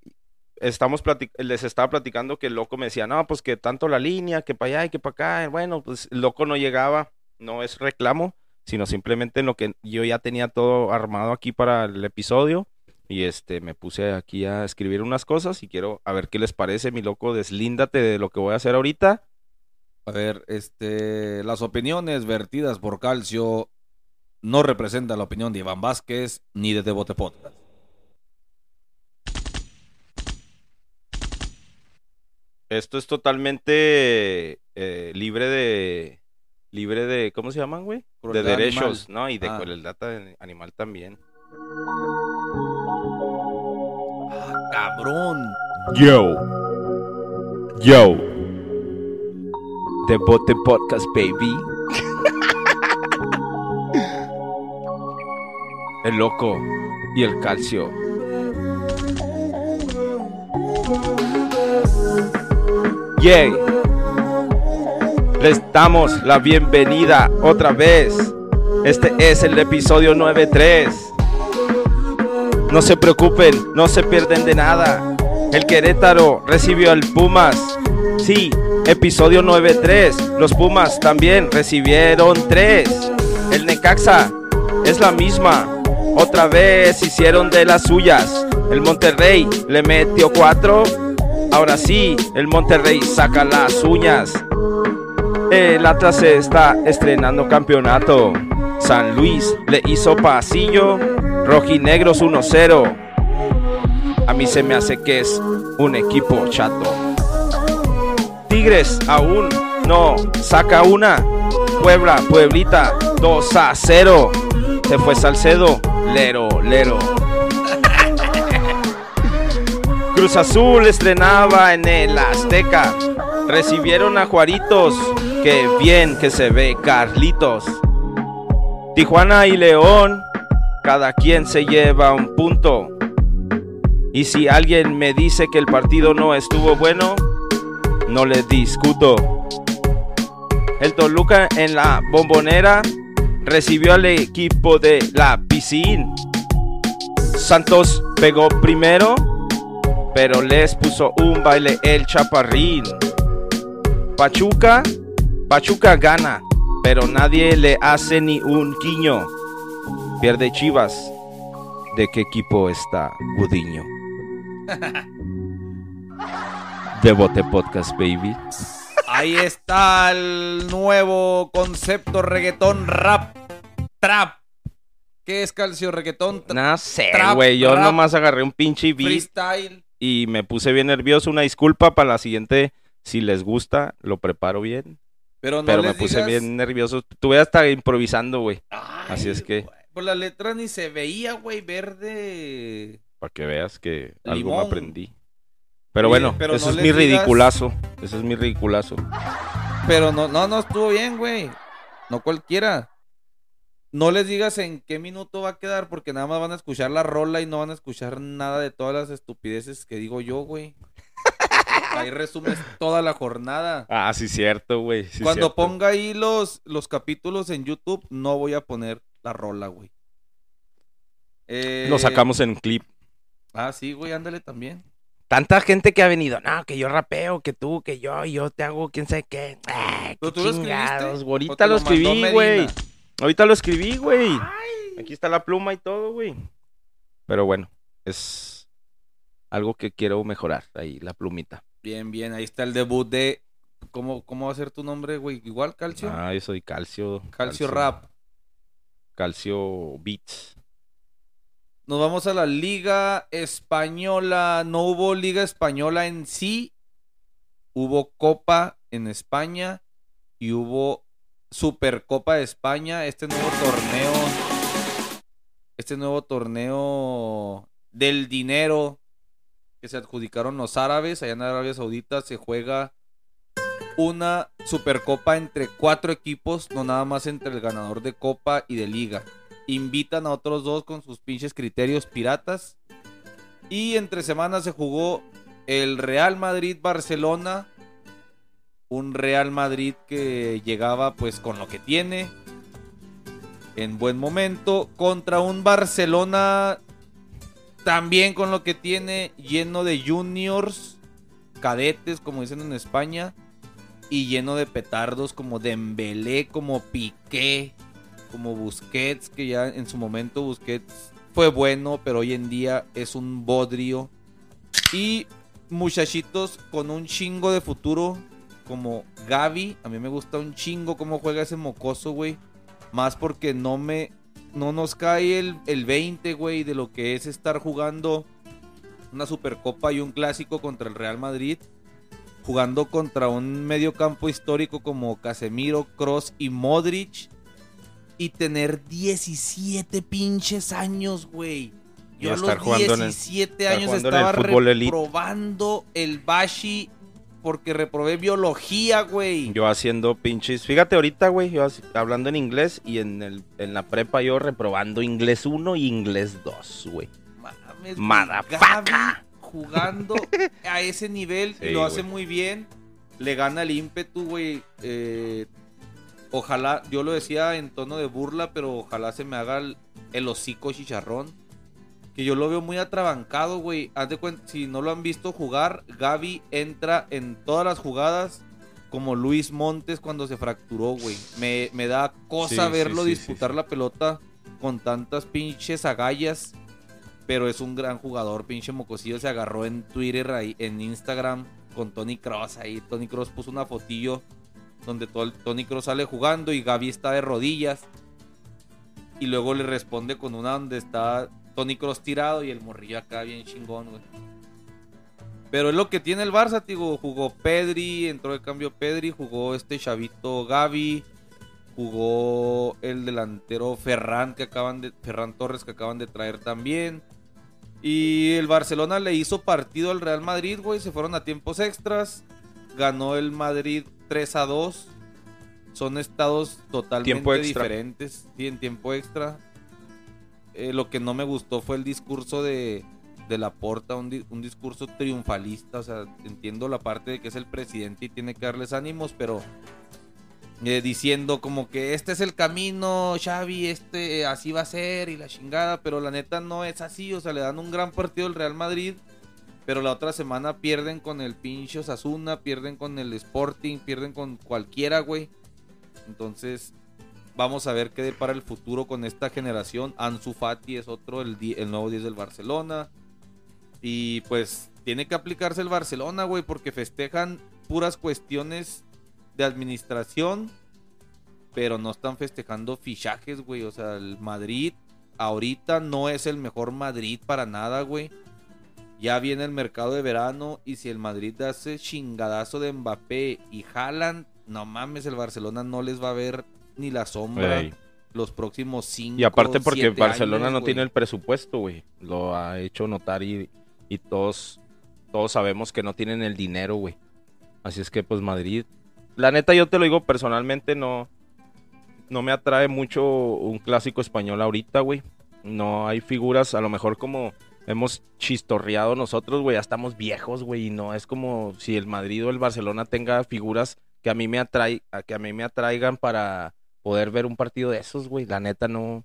C: estamos les estaba platicando que el loco me decía, no, pues que tanto la línea, que para allá y que para acá. Bueno, pues el loco no llegaba, no es reclamo, sino simplemente en lo que yo ya tenía todo armado aquí para el episodio. Y este, me puse aquí a escribir unas cosas y quiero a ver qué les parece, mi loco. Deslíndate de lo que voy a hacer ahorita.
D: A ver, este, las opiniones vertidas por Calcio no representan la opinión de Iván Vázquez ni de Devote Podcast.
C: Esto es totalmente eh, libre de. Libre de. ¿Cómo se llaman, güey? De derechos,
D: animal.
C: ¿no? Y de
D: Ah.
C: crueldad animal también.
D: Cabrón.
C: Yo. Yo. The Bote Podcast, baby. el loco y el calcio. Yay. Les damos la bienvenida otra vez. Este es el episodio 93. No se preocupen, no se pierden de nada. El Querétaro recibió al Pumas. Sí, episodio 9-3. Los Pumas también recibieron 3. El Necaxa es la misma. Otra vez hicieron de las suyas. El Monterrey le metió 4. Ahora sí, el Monterrey saca las uñas. El Atlas está estrenando campeonato. San Luis le hizo pasillo. Rojinegros 1-0. A mí se me hace que es un equipo chato. Tigres aún no saca una. Puebla, Pueblita 2 a 0. Se fue Salcedo. Lero, lero. <laughs> Cruz Azul estrenaba en el Azteca. Recibieron a Juaritos. Qué bien que se ve Carlitos. Tijuana y León. Cada quien se lleva un punto. Y si alguien me dice que el partido no estuvo bueno, no le discuto. El Toluca en la bombonera recibió al equipo de la piscina. Santos pegó primero, pero les puso un baile el chaparrín. Pachuca, Pachuca gana, pero nadie le hace ni un guiño. Pierde Chivas. ¿De qué equipo está Gudiño? <laughs> Devote Podcast, baby.
D: Ahí está el nuevo concepto reggaetón rap trap. ¿Qué es Calcio reggaetón?
C: No sé, güey. Yo
D: rap,
C: nomás agarré un pinche beat
D: freestyle.
C: y me puse bien nervioso. Una disculpa para la siguiente. Si les gusta, lo preparo bien.
D: Pero no
C: pero me puse
D: digas-
C: bien nervioso. Tuve hasta improvisando, güey. Así es que,
D: Por la letra ni se veía, güey, verde.
C: para que veas que algo
D: Limón.
C: me aprendí. Pero bueno,
D: pero
C: eso
D: no
C: es mi
D: digas-
C: ridiculazo. Eso es mi ridiculazo.
D: Pero no, no, no estuvo bien, güey. No cualquiera. No les digas en qué minuto va a quedar, porque nada más van a escuchar la rola y no van a escuchar nada de todas las estupideces que digo yo, güey. <laughs> Ahí resumes toda la jornada.
C: Ah, sí, cierto, güey. sí,
D: Cuando
C: cierto.
D: ponga ahí los, los capítulos en YouTube, no voy a poner la rola, güey. Eh,
C: Lo sacamos en clip.
D: Ah, sí, güey, ándale también.
C: Tanta gente que ha venido, no, que yo rapeo, que tú, que yo, yo te hago quién sabe qué. Ah,
D: ¿Pero
C: qué
D: tú
C: chingados, Ahorita lo escribí, güey. Ahorita lo escribí, güey. Aquí está la pluma y todo, güey. Pero bueno, es algo que quiero mejorar ahí, la plumita.
D: Bien, bien, ahí está el debut de... ¿Cómo, cómo va a ser tu nombre, güey? ¿Igual, Calcio?
C: Ah, yo soy calcio.
D: calcio Rap.
C: Calcio Beats.
D: Nos vamos a la Liga Española. No hubo Liga Española en sí. Hubo Copa en España y hubo Supercopa de España. Este nuevo torneo. Este nuevo torneo del dinero que se adjudicaron los árabes. Allá en Arabia Saudita se juega una Supercopa entre cuatro equipos, no nada más entre el ganador de Copa y de Liga invitan a otros dos con sus pinches criterios piratas. Y entre semanas se jugó el Real Madrid-Barcelona. Un Real Madrid que llegaba pues con lo que tiene. En buen momento. Contra un Barcelona también con lo que tiene lleno de juniors, cadetes, como dicen en España, y lleno de petardos como Dembélé, como Piqué, como Busquets, que ya en su momento Busquets fue bueno, pero hoy en día es un bodrio. Y muchachitos con un chingo de futuro, como Gaby. A mí me gusta un chingo cómo juega ese mocoso, güey. Más porque no me. No nos cae el, el 20, güey, de lo que es estar jugando una Supercopa y un clásico contra el Real Madrid. Jugando contra un mediocampo histórico como Casemiro, Cross y Modric. Y tener 17 pinches años, güey. Yo a
C: estar
D: los
C: jugando en el-
D: 17
C: estar
D: años
C: el
D: estaba
C: elite.
D: reprobando el Bashi porque reprobé biología, güey.
C: Yo haciendo pinches. Fíjate ahorita, güey, yo hablando en inglés y en, el, en la prepa yo reprobando inglés 1 y inglés 2, güey.
D: Mames, jugando <laughs> a ese nivel
C: Sí,
D: lo hace
C: güey.
D: muy bien. Le gana el ímpetu, güey. Eh, ojalá, yo lo decía en tono de burla, pero ojalá se me haga el, el hocico chicharrón. Que yo lo veo muy atrabancado, güey. Haz de cuenta, si no lo han visto jugar, Gaby entra en todas las jugadas como Luis Montes cuando se fracturó, güey. Me, me da cosa
C: Sí,
D: verlo
C: sí,
D: disputar la pelota con tantas pinches agallas. Pero es un gran jugador, pinche mocosillo. Se agarró en Twitter, ahí, en Instagram, con Tony Cross ahí. Tony Cross puso una fotillo donde todo el- Tony Cross sale jugando y Gaby está de rodillas. Y luego le responde con una donde está Tony Cross tirado y el morrillo acá bien chingón, güey. Pero es lo que tiene el Barça, digo. Jugó Pedri, entró de cambio Pedri, jugó este chavito Gaby, jugó el delantero Ferran que acaban de Ferran Torres que acaban de traer también. Y el Barcelona le hizo partido al Real Madrid, güey, se fueron a tiempos extras. Ganó el Madrid 3 a 2. Son estados totalmente diferentes, sí, en tiempo extra. Eh, lo que no me gustó fue el discurso de, de Laporta, un, di- un discurso triunfalista. O sea, entiendo la parte de que es el presidente y tiene que darles ánimos, pero eh, diciendo como que este es el camino, Xavi, este así va a ser y la chingada, pero la neta no es así. O sea, le dan un gran partido al Real Madrid, pero la otra semana pierden con el pinche Osasuna, pierden con el Sporting, pierden con cualquiera, güey. Entonces, vamos a ver qué depara el futuro con esta generación. Ansu Fati es otro, el, el nuevo 10 del Barcelona. Y pues tiene que aplicarse el Barcelona, güey, porque festejan puras cuestiones de administración, pero no están festejando fichajes, güey. O sea, el Madrid ahorita no es el mejor Madrid para nada, güey. Ya viene el mercado de verano y si el Madrid hace chingadazo de Mbappé y Haaland, no mames, el Barcelona no les va a ver ni la sombra
C: Ey.
D: los próximos cinco
C: Y aparte porque Barcelona
D: años,
C: no tiene el presupuesto, güey. Lo ha hecho notar y, y todos, todos sabemos que no tienen el dinero, güey. Así es que pues Madrid, la neta yo te lo digo personalmente, no, no me atrae mucho un clásico español ahorita, güey. No hay figuras, a lo mejor como hemos chistorreado nosotros, güey, ya estamos viejos, güey, y no es como si el Madrid o el Barcelona tenga figuras que a mí me atrae, que a mí me atraigan para poder ver un partido de esos, güey. La neta no.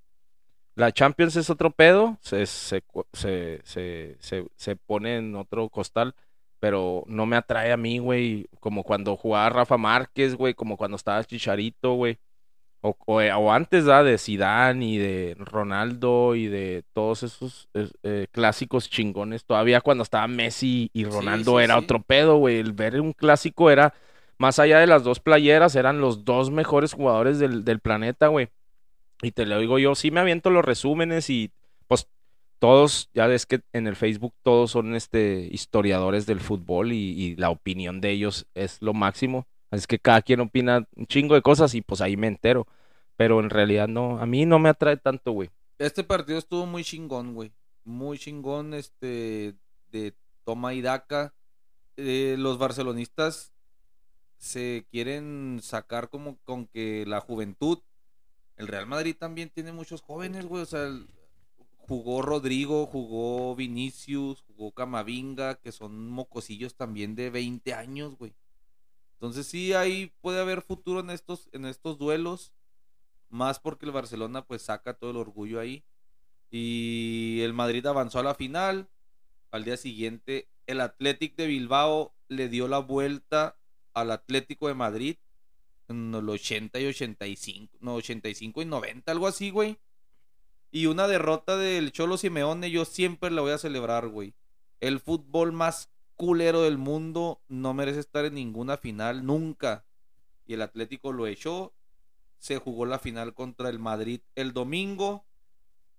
C: La Champions es otro pedo, se, se, se, se pone en otro costal, pero no me atrae a mí, güey, como cuando jugaba Rafa Márquez, güey, como cuando estaba Chicharito, güey. O, o, eh, o antes, ¿da? De Zidane y de Ronaldo y de todos esos eh, clásicos chingones. Todavía cuando estaba Messi y Ronaldo
D: sí,
C: era
D: sí.
C: otro pedo, güey. El ver un clásico era, más allá de las dos playeras, eran los dos mejores jugadores del, del planeta, güey. Y te lo digo yo, sí me aviento los resúmenes y pues todos, ya ves que en el Facebook todos son este historiadores del fútbol y, la opinión de ellos es lo máximo. Así que cada quien opina un chingo de cosas y pues ahí me entero. Pero en realidad no, a mí no me atrae tanto, güey.
D: Este partido estuvo muy chingón, güey. Muy chingón, este, de toma y daca. Eh, los barcelonistas se quieren sacar como con que la juventud. El Real Madrid también tiene muchos jóvenes, güey. O sea, el- jugó Rodrigo, jugó Vinicius, jugó Camavinga, que son mocosillos también de 20 años, güey. Entonces sí, ahí puede haber futuro en estos, en estos duelos. Más porque el Barcelona pues saca todo el orgullo ahí. Y el Madrid avanzó a la final. Al día siguiente, el Athletic de Bilbao le dio la vuelta al Atlético de Madrid en el 80 y 85, no, 85 y 90, algo así, güey. Y una derrota del Cholo Simeone yo siempre la voy a celebrar, güey. El fútbol más culero del mundo no merece estar en ninguna final nunca. Y el Atlético lo echó. Se jugó la final contra el Madrid el domingo.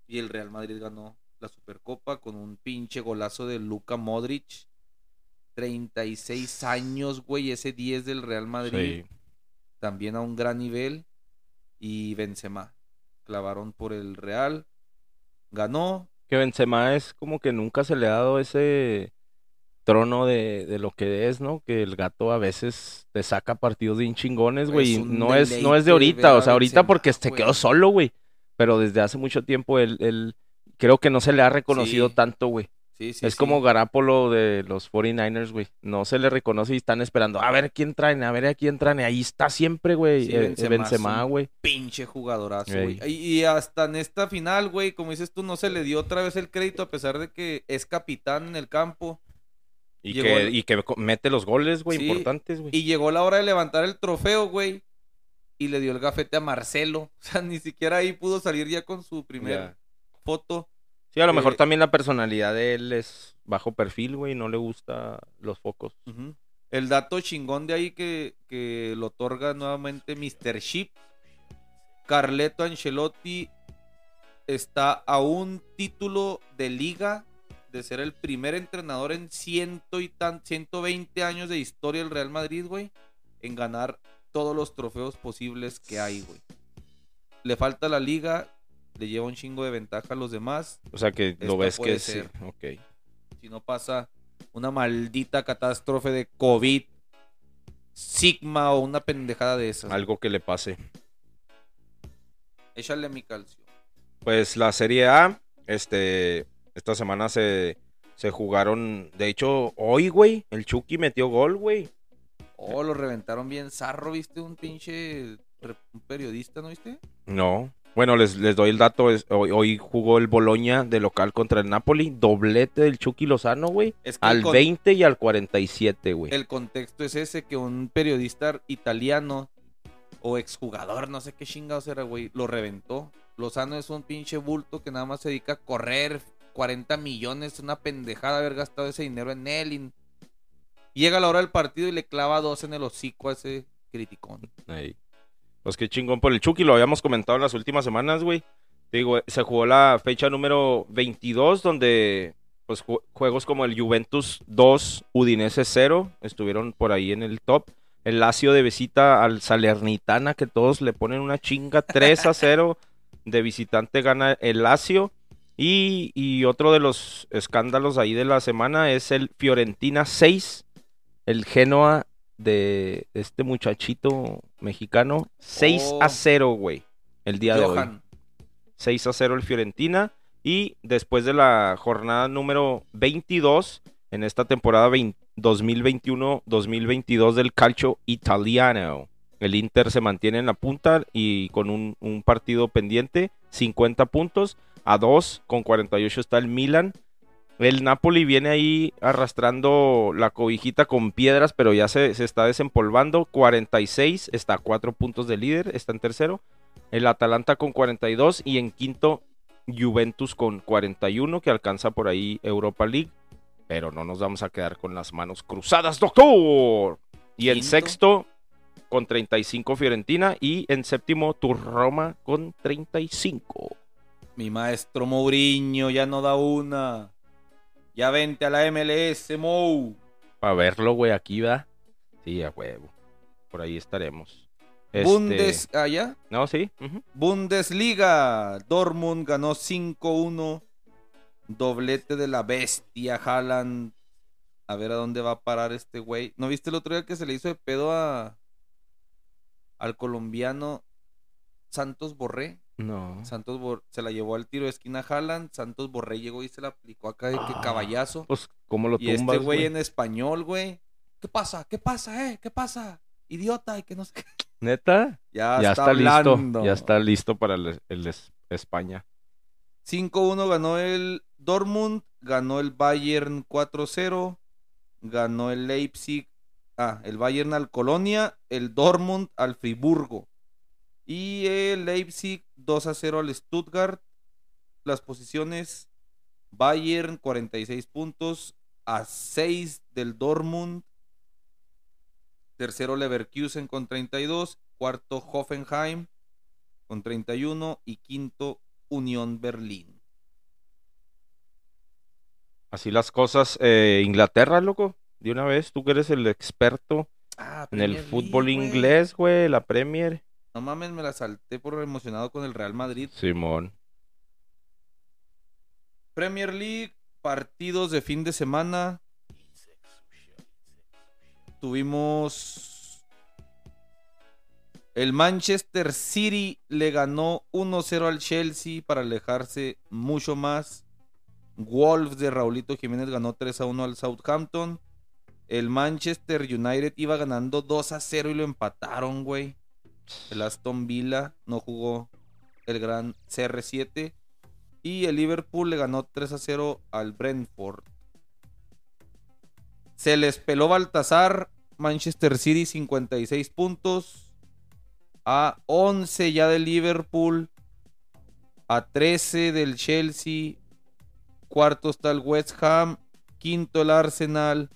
D: Y el Real Madrid ganó la Supercopa con un pinche golazo de Luka Modric. 36 años, güey, ese 10 del Real Madrid.
C: Sí.
D: También a un gran nivel. Y Benzema. Clavaron por el Real. Ganó.
C: Que Benzema es como que nunca se le ha dado ese trono de, de lo que es, ¿no? Que el gato a veces te saca partidos bien chingones, güey. No es, no es de ahorita, o sea, ahorita
D: Benzema,
C: porque se quedó solo, güey. Pero desde hace mucho tiempo él, él creo que no se le ha reconocido
D: Sí.
C: tanto, güey.
D: Sí, sí,
C: es
D: sí.
C: como Garapolo de los 49ers, güey. No se le reconoce y están esperando. A ver quién traen, a ver a quién traen. Ahí está siempre, güey.
D: Sí,
C: eh,
D: Benzema
C: Benzema, güey.
D: pinche jugadorazo,
C: Ey.
D: güey. Y, y hasta en esta final, güey, como dices tú, no se le dio otra vez el crédito a pesar de que es capitán en el campo.
C: Y
D: Llegó
C: que,
D: el-
C: y que co- mete los goles, güey, importantes, güey.
D: Y llegó la hora de levantar el trofeo, güey. Y le dio el gafete a Marcelo. <laughs> O sea, ni siquiera ahí pudo salir ya con su primer
C: Ya.
D: foto.
C: Sí, a lo mejor
D: eh,
C: también la personalidad de él es bajo perfil, güey. No le gusta los focos.
D: El dato chingón de ahí que, que lo otorga nuevamente Mr. Ship. Carleto Ancelotti está a un título de liga de ser el primer entrenador en ciento y tan, 120 años de historia del Real Madrid, güey, en ganar todos los trofeos posibles que hay, güey. Le falta la liga, le lleva un chingo de ventaja a los demás.
C: O sea que lo ves que sí.
D: ser.
C: Ok.
D: Si no pasa una maldita catástrofe de COVID, Sigma o una pendejada de esas.
C: Algo que le pase.
D: Échale mi calcio.
C: Pues la Serie A, este, esta semana se, se jugaron. De hecho, hoy, güey, el Chucky metió gol, güey.
D: Oh, lo reventaron bien zarro, ¿viste? Un pinche un periodista, ¿no viste?
C: No. Bueno, les, les doy el dato. es- hoy, hoy jugó el Boloña de local contra el Napoli. Doblete del Chucky Lozano, güey.
D: Es que
C: Al
D: con-
C: 20 y al 47, güey.
D: El contexto es ese, que un periodista italiano o exjugador, no sé qué chingados era, güey, lo reventó. Lozano es un pinche bulto que nada más se dedica a correr 40 millones, una pendejada haber gastado ese dinero en él. y Llega la hora del partido y le clava dos en el hocico a ese criticón.
C: Pues qué chingón por el Chucky, lo habíamos comentado en las últimas semanas, güey. Digo, eh, se jugó la fecha número 22, donde pues ju- juegos como el Juventus 2, Udinese 0, estuvieron por ahí en el top. El Lazio de visita al Salernitana, que todos le ponen una chinga 3 a 0. De visitante gana el Lazio. Y, y otro de los escándalos ahí de la semana es el Fiorentina 6, el Genoa de este muchachito mexicano. 6
D: Oh.
C: a 0, güey. El día de hoy.
D: Johan,
C: 6 a 0 el Fiorentina. Y después de la jornada número 22, en esta temporada 20 2021-2022 del calcio italiano. El Inter se mantiene en la punta y con un, un partido pendiente, 50 puntos. A 2 con 48 está el Milan. El Napoli viene ahí arrastrando la cobijita con piedras, pero ya se, se está desempolvando. 46, está a 4 puntos de líder, está en tercero. El Atalanta con 42 y en quinto Juventus con 41 que alcanza por ahí Europa League. Pero no nos vamos a quedar con las manos cruzadas, doctor. Y en sexto con 35 Fiorentina y en séptimo tu Roma con 35.
D: mi maestro Mourinho ya no da una. Ya vente a la MLS, Mou.
C: Para verlo, güey, aquí va. Sí, a huevo. Por ahí estaremos. Este,
D: Bundes, allá.
C: No, sí.
D: Bundesliga. Dortmund ganó 5-1. Doblete de la bestia, Haaland. A ver a dónde va a parar este güey. ¿No viste el otro día que se le hizo de pedo a al colombiano Santos Borré?
C: No.
D: Santos Bor- se la llevó al tiro de esquina a Haaland. Santos Borré llegó y se la aplicó acá de que caballazo.
C: Pues, ¿cómo lo
D: Y
C: tumbas,
D: este güey en español, güey. ¿Qué pasa? ¿Qué pasa, eh? ¿Qué pasa? Idiota, y que no sé qué.
C: ¿Neta?
D: Ya,
C: ya
D: está,
C: está, listo. Ya está listo para el, el es- España.
D: 5-1 ganó el Dortmund, ganó el Bayern 4-0, ganó el Leipzig, ah, el Bayern al Colonia, el Dortmund al Friburgo y el Leipzig 2-0 al Stuttgart. Las posiciones Bayern 46 puntos a 6 del Dortmund. Tercero Leverkusen con 32, cuarto Hoffenheim con 31 y quinto Unión Berlín.
C: Así las cosas. Eh, Inglaterra, loco. De una vez, tú que eres el experto
D: Ah,
C: en el fútbol
D: League,
C: inglés, güey, la Premier.
D: No mames, me la salté por emocionado con el Real Madrid.
C: Simón.
D: Premier League, partidos de fin de semana. Tuvimos. El Manchester City le ganó 1-0 al Chelsea para alejarse mucho más. Wolves de Raulito Jiménez ganó 3-1 al Southampton. El Manchester United iba ganando 2-0 y lo empataron, güey. El Aston Villa no jugó el gran CR7. Y el Liverpool le ganó 3 a 0 al Brentford. Se les peló Baltasar. Manchester City 56 puntos. A 11 ya del Liverpool. A 13 del Chelsea. Cuarto está el West Ham. Quinto el Arsenal.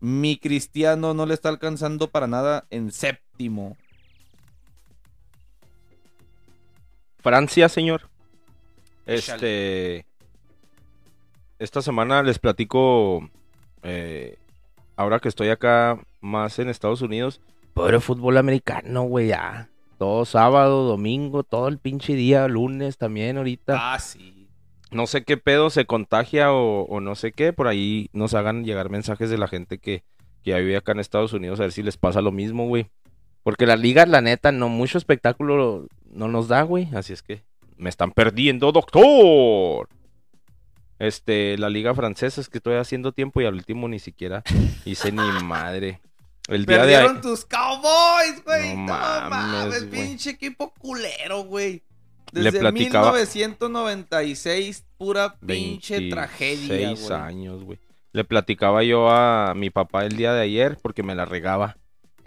D: Mi Cristiano no le está alcanzando para nada en séptimo.
C: Francia, señor. Este. Esta semana les platico. eh, ahora que estoy acá más en Estados Unidos. Pobre fútbol americano, güey, ya. Todo sábado, domingo, todo el pinche día, lunes también ahorita.
D: Ah, sí.
C: No sé qué pedo se contagia o, o no sé qué. Por ahí nos hagan llegar mensajes de la gente que, que ya vive acá en Estados Unidos a ver si les pasa lo mismo, güey. Porque la liga, la neta, no mucho espectáculo no nos da, güey. Así es que me están perdiendo, doctor. Este, la liga francesa es que estoy haciendo tiempo y al último ni siquiera hice ni <laughs> madre. El día de
D: Perdieron
C: ahí-
D: tus Cowboys, güey.
C: No
D: No,
C: mames, güey.
D: pinche equipo culero, güey.
C: Le
D: Desde
C: platicaba-
D: 1996, pura pinche tragedia,
C: 26
D: güey.
C: años, güey. Le platicaba yo a mi papá el día de ayer porque me la regaba.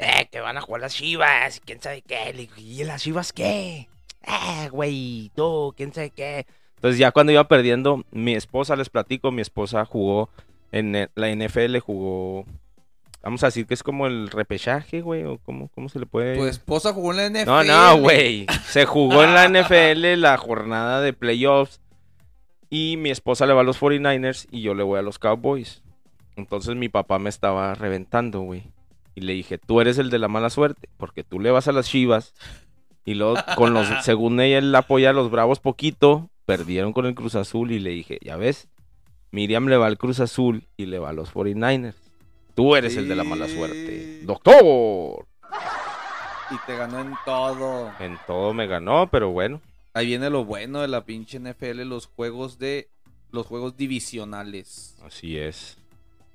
C: Eh, que van a jugar las chivas, quién sabe qué. Le digo, ¿y las chivas qué? Eh, güey, tú, quién sabe qué. Entonces ya cuando iba perdiendo, mi esposa, les platico, mi esposa jugó en el- la NFL, jugó... Vamos a decir que es como el repechaje, güey, o cómo, cómo se le puede...
D: Tu esposa jugó en la NFL.
C: No, no, güey. Se jugó en la NFL <laughs> la jornada de playoffs. Y mi esposa le va a los 49ers y yo le voy a los Cowboys. Entonces mi papá me estaba reventando, güey. Y le dije, tú eres el de la mala suerte, porque tú le vas a las Chivas. Y luego, con los, <laughs> según ella, él apoya a los Bravos poquito, perdieron con el Cruz Azul. Y le dije, ya ves, Miriam le va al Cruz Azul y le va a los 49ers. Tú eres el de la mala suerte. Doctor.
D: Y te ganó en todo.
C: En todo me ganó, pero bueno.
D: Ahí viene lo bueno de la pinche NFL, los juegos de los juegos divisionales.
C: Así es.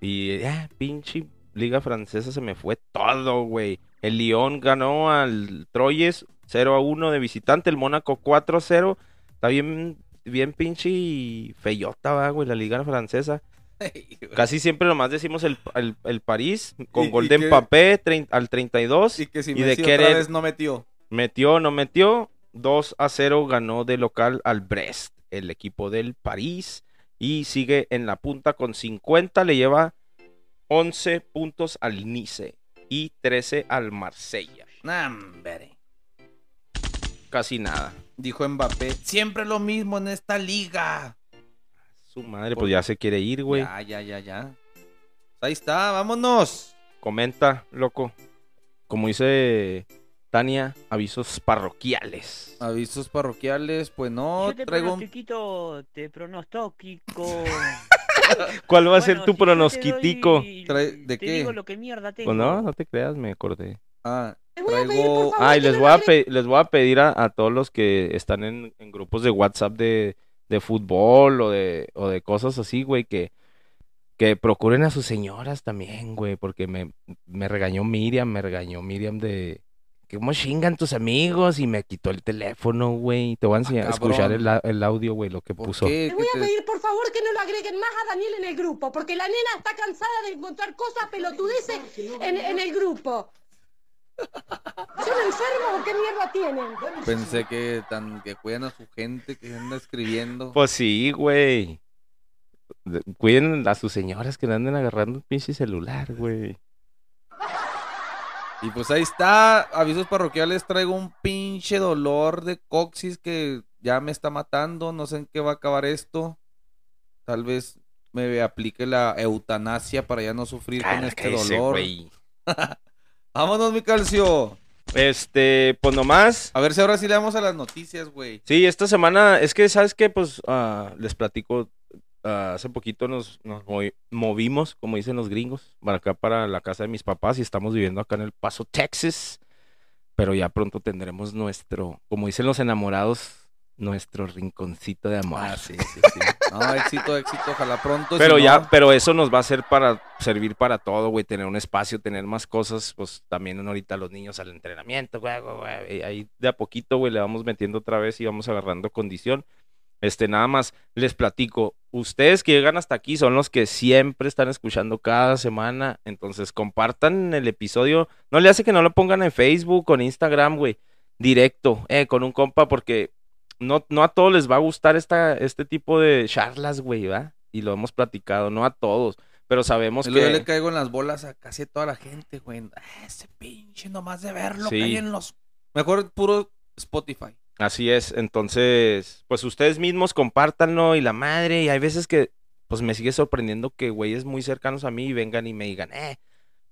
C: Y ya, pinche liga francesa se me fue todo, güey. El Lyon ganó al Troyes 0 a 1 de visitante, el Mónaco 4 a 0. Está bien, bien pinche y feyota, güey, la liga francesa. <laughs> Casi siempre nomás decimos el, el, el París con gol de Mbappé al 32.
D: Y que si
C: Y de
D: otra vez no metió.
C: Metió, no metió. 2 a 0 ganó de local al Brest, el equipo del París. Y sigue en la punta con 50. Le lleva 11 puntos al Nice y 13 al Marsella.
D: Hombre.
C: Casi nada.
D: Dijo Mbappé, siempre lo mismo en esta liga.
C: Su madre, pues ya se quiere ir, güey.
D: Ya, ya, ya, ya. Ahí está, vámonos.
C: Comenta, loco. Como dice Tania, avisos parroquiales.
D: Avisos parroquiales, pues no,
B: Yo te
D: traigo
B: te pronostico. <laughs> <laughs>
C: ¿Cuál va a ser
B: Bueno,
C: tu
B: si te
C: pronosquitico?
B: doy-
D: ¿de
B: te
D: qué?
B: digo lo que mierda tengo.
C: Pues no, no te creas, me acordé.
D: Ah, traigo...
C: Ay, les voy a, les voy a pedir a, a todos los que están en, en grupos de WhatsApp de, de fútbol o de, o de cosas así, güey, que, que procuren a sus señoras también, güey, porque me, me regañó Miriam, me regañó Miriam de ¿cómo chingan tus amigos? Y me quitó el teléfono, güey. Te voy a enseñar a escuchar el, el audio, güey, lo que
D: ¿Por
C: puso.
D: qué?
I: Le voy
D: ¿Qué
I: a
D: te-
I: pedir por favor que no lo agreguen más a Daniel en el grupo, porque la nena está cansada de encontrar cosas pelotudeces en, en el grupo. ¿Son enfermos o qué mierda tienen?
D: Pensé que tan que cuidan a su gente que anda escribiendo.
C: Pues sí, güey. De- Cuiden a sus señoras que no anden agarrando un pinche celular, güey.
D: Y pues ahí está, avisos parroquiales, traigo un pinche dolor de coxis que ya me está matando, no sé en qué va a acabar esto. Tal vez me aplique la eutanasia para ya no sufrir con este dolor. <laughs> Vámonos, mi calcio.
C: Este, pues nomás.
D: A ver si ahora sí le damos a las noticias, güey.
C: Sí, esta semana, es que, ¿sabes qué? Pues ah, les platico, ah, hace poquito nos, nos movi- movimos, como dicen los gringos, para acá, para la casa de mis papás y estamos viviendo acá en El Paso, Texas. Pero ya pronto tendremos nuestro, como dicen los enamorados, nuestro rinconcito de amor.
D: Ah, sí, sí, sí. No, éxito, éxito, ojalá pronto.
C: Pero
D: si
C: ya,
D: no-
C: pero eso nos va a ser para servir para todo, güey, tener un espacio, tener más cosas, pues también ahorita los niños al entrenamiento, güey, güey, ahí de a poquito, güey, le vamos metiendo otra vez y vamos agarrando condición. Este, nada más les platico, ustedes que llegan hasta aquí son los que siempre están escuchando cada semana, entonces compartan el episodio, no le hace que no lo pongan en Facebook o en Instagram, güey, directo, eh, con un compa, porque no, no a todos les va a gustar esta, este tipo de charlas, güey, ¿va? Y lo hemos platicado, no a todos, pero sabemos
D: luego
C: que...
D: yo le caigo en las bolas a casi toda la gente, güey. Ah, ese pinche nomás de verlo
C: Sí.
D: cae en los... Mejor puro Spotify.
C: Así es, entonces, pues ustedes mismos compártanlo y la madre, y hay veces que, pues me sigue sorprendiendo que güeyes muy cercanos a mí vengan y me digan, eh,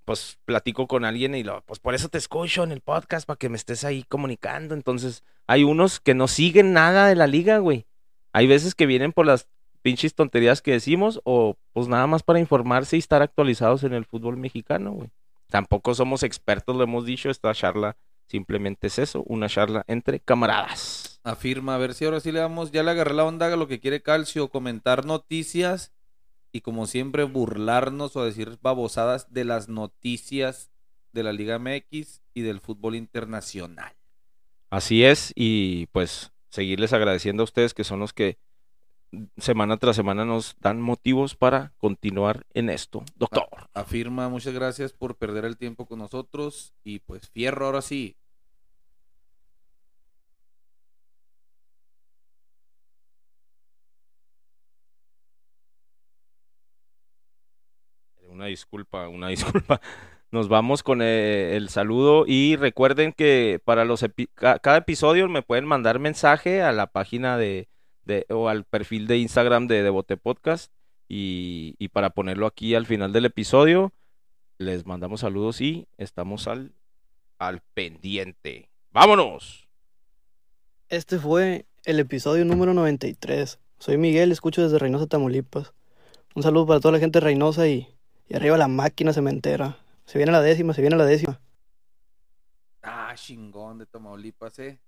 C: pues platico con alguien y lo, pues por eso te escucho en el podcast, para que me estés ahí comunicando, entonces, hay unos que no siguen nada de la liga, güey, hay veces que vienen por las pinches tonterías que decimos, o pues nada más para informarse y estar actualizados en el fútbol mexicano, güey. Tampoco somos expertos, lo hemos dicho, esta charla simplemente es eso, una charla entre camaradas.
D: Afirma, a ver si ahora sí le damos, ya le agarré la onda a lo que quiere Calcio, comentar noticias y como siempre burlarnos o decir babosadas de las noticias de la Liga MX y del fútbol internacional.
C: Así es, y pues seguirles agradeciendo a ustedes que son los que semana tras semana nos dan motivos para continuar en esto. Doctor.
D: Afirma, muchas gracias por perder el tiempo con nosotros y pues fierro ahora sí.
C: Una disculpa, una <laughs> disculpa. Nos vamos con eh, el saludo y recuerden que para los epi- ca- cada episodio me pueden mandar mensaje a la página de, de- o al perfil de Instagram de Devote Podcast y, y para ponerlo aquí al final del episodio les mandamos saludos y estamos al al pendiente. ¡Vámonos!
J: Este fue el episodio número 93. Soy Miguel, escucho desde Reynosa, Tamaulipas. Un saludo para toda la gente de Reynosa y, y arriba la máquina cementera. Se viene la décima, se viene la décima.
D: Ah, chingón de Tamaulipas, eh.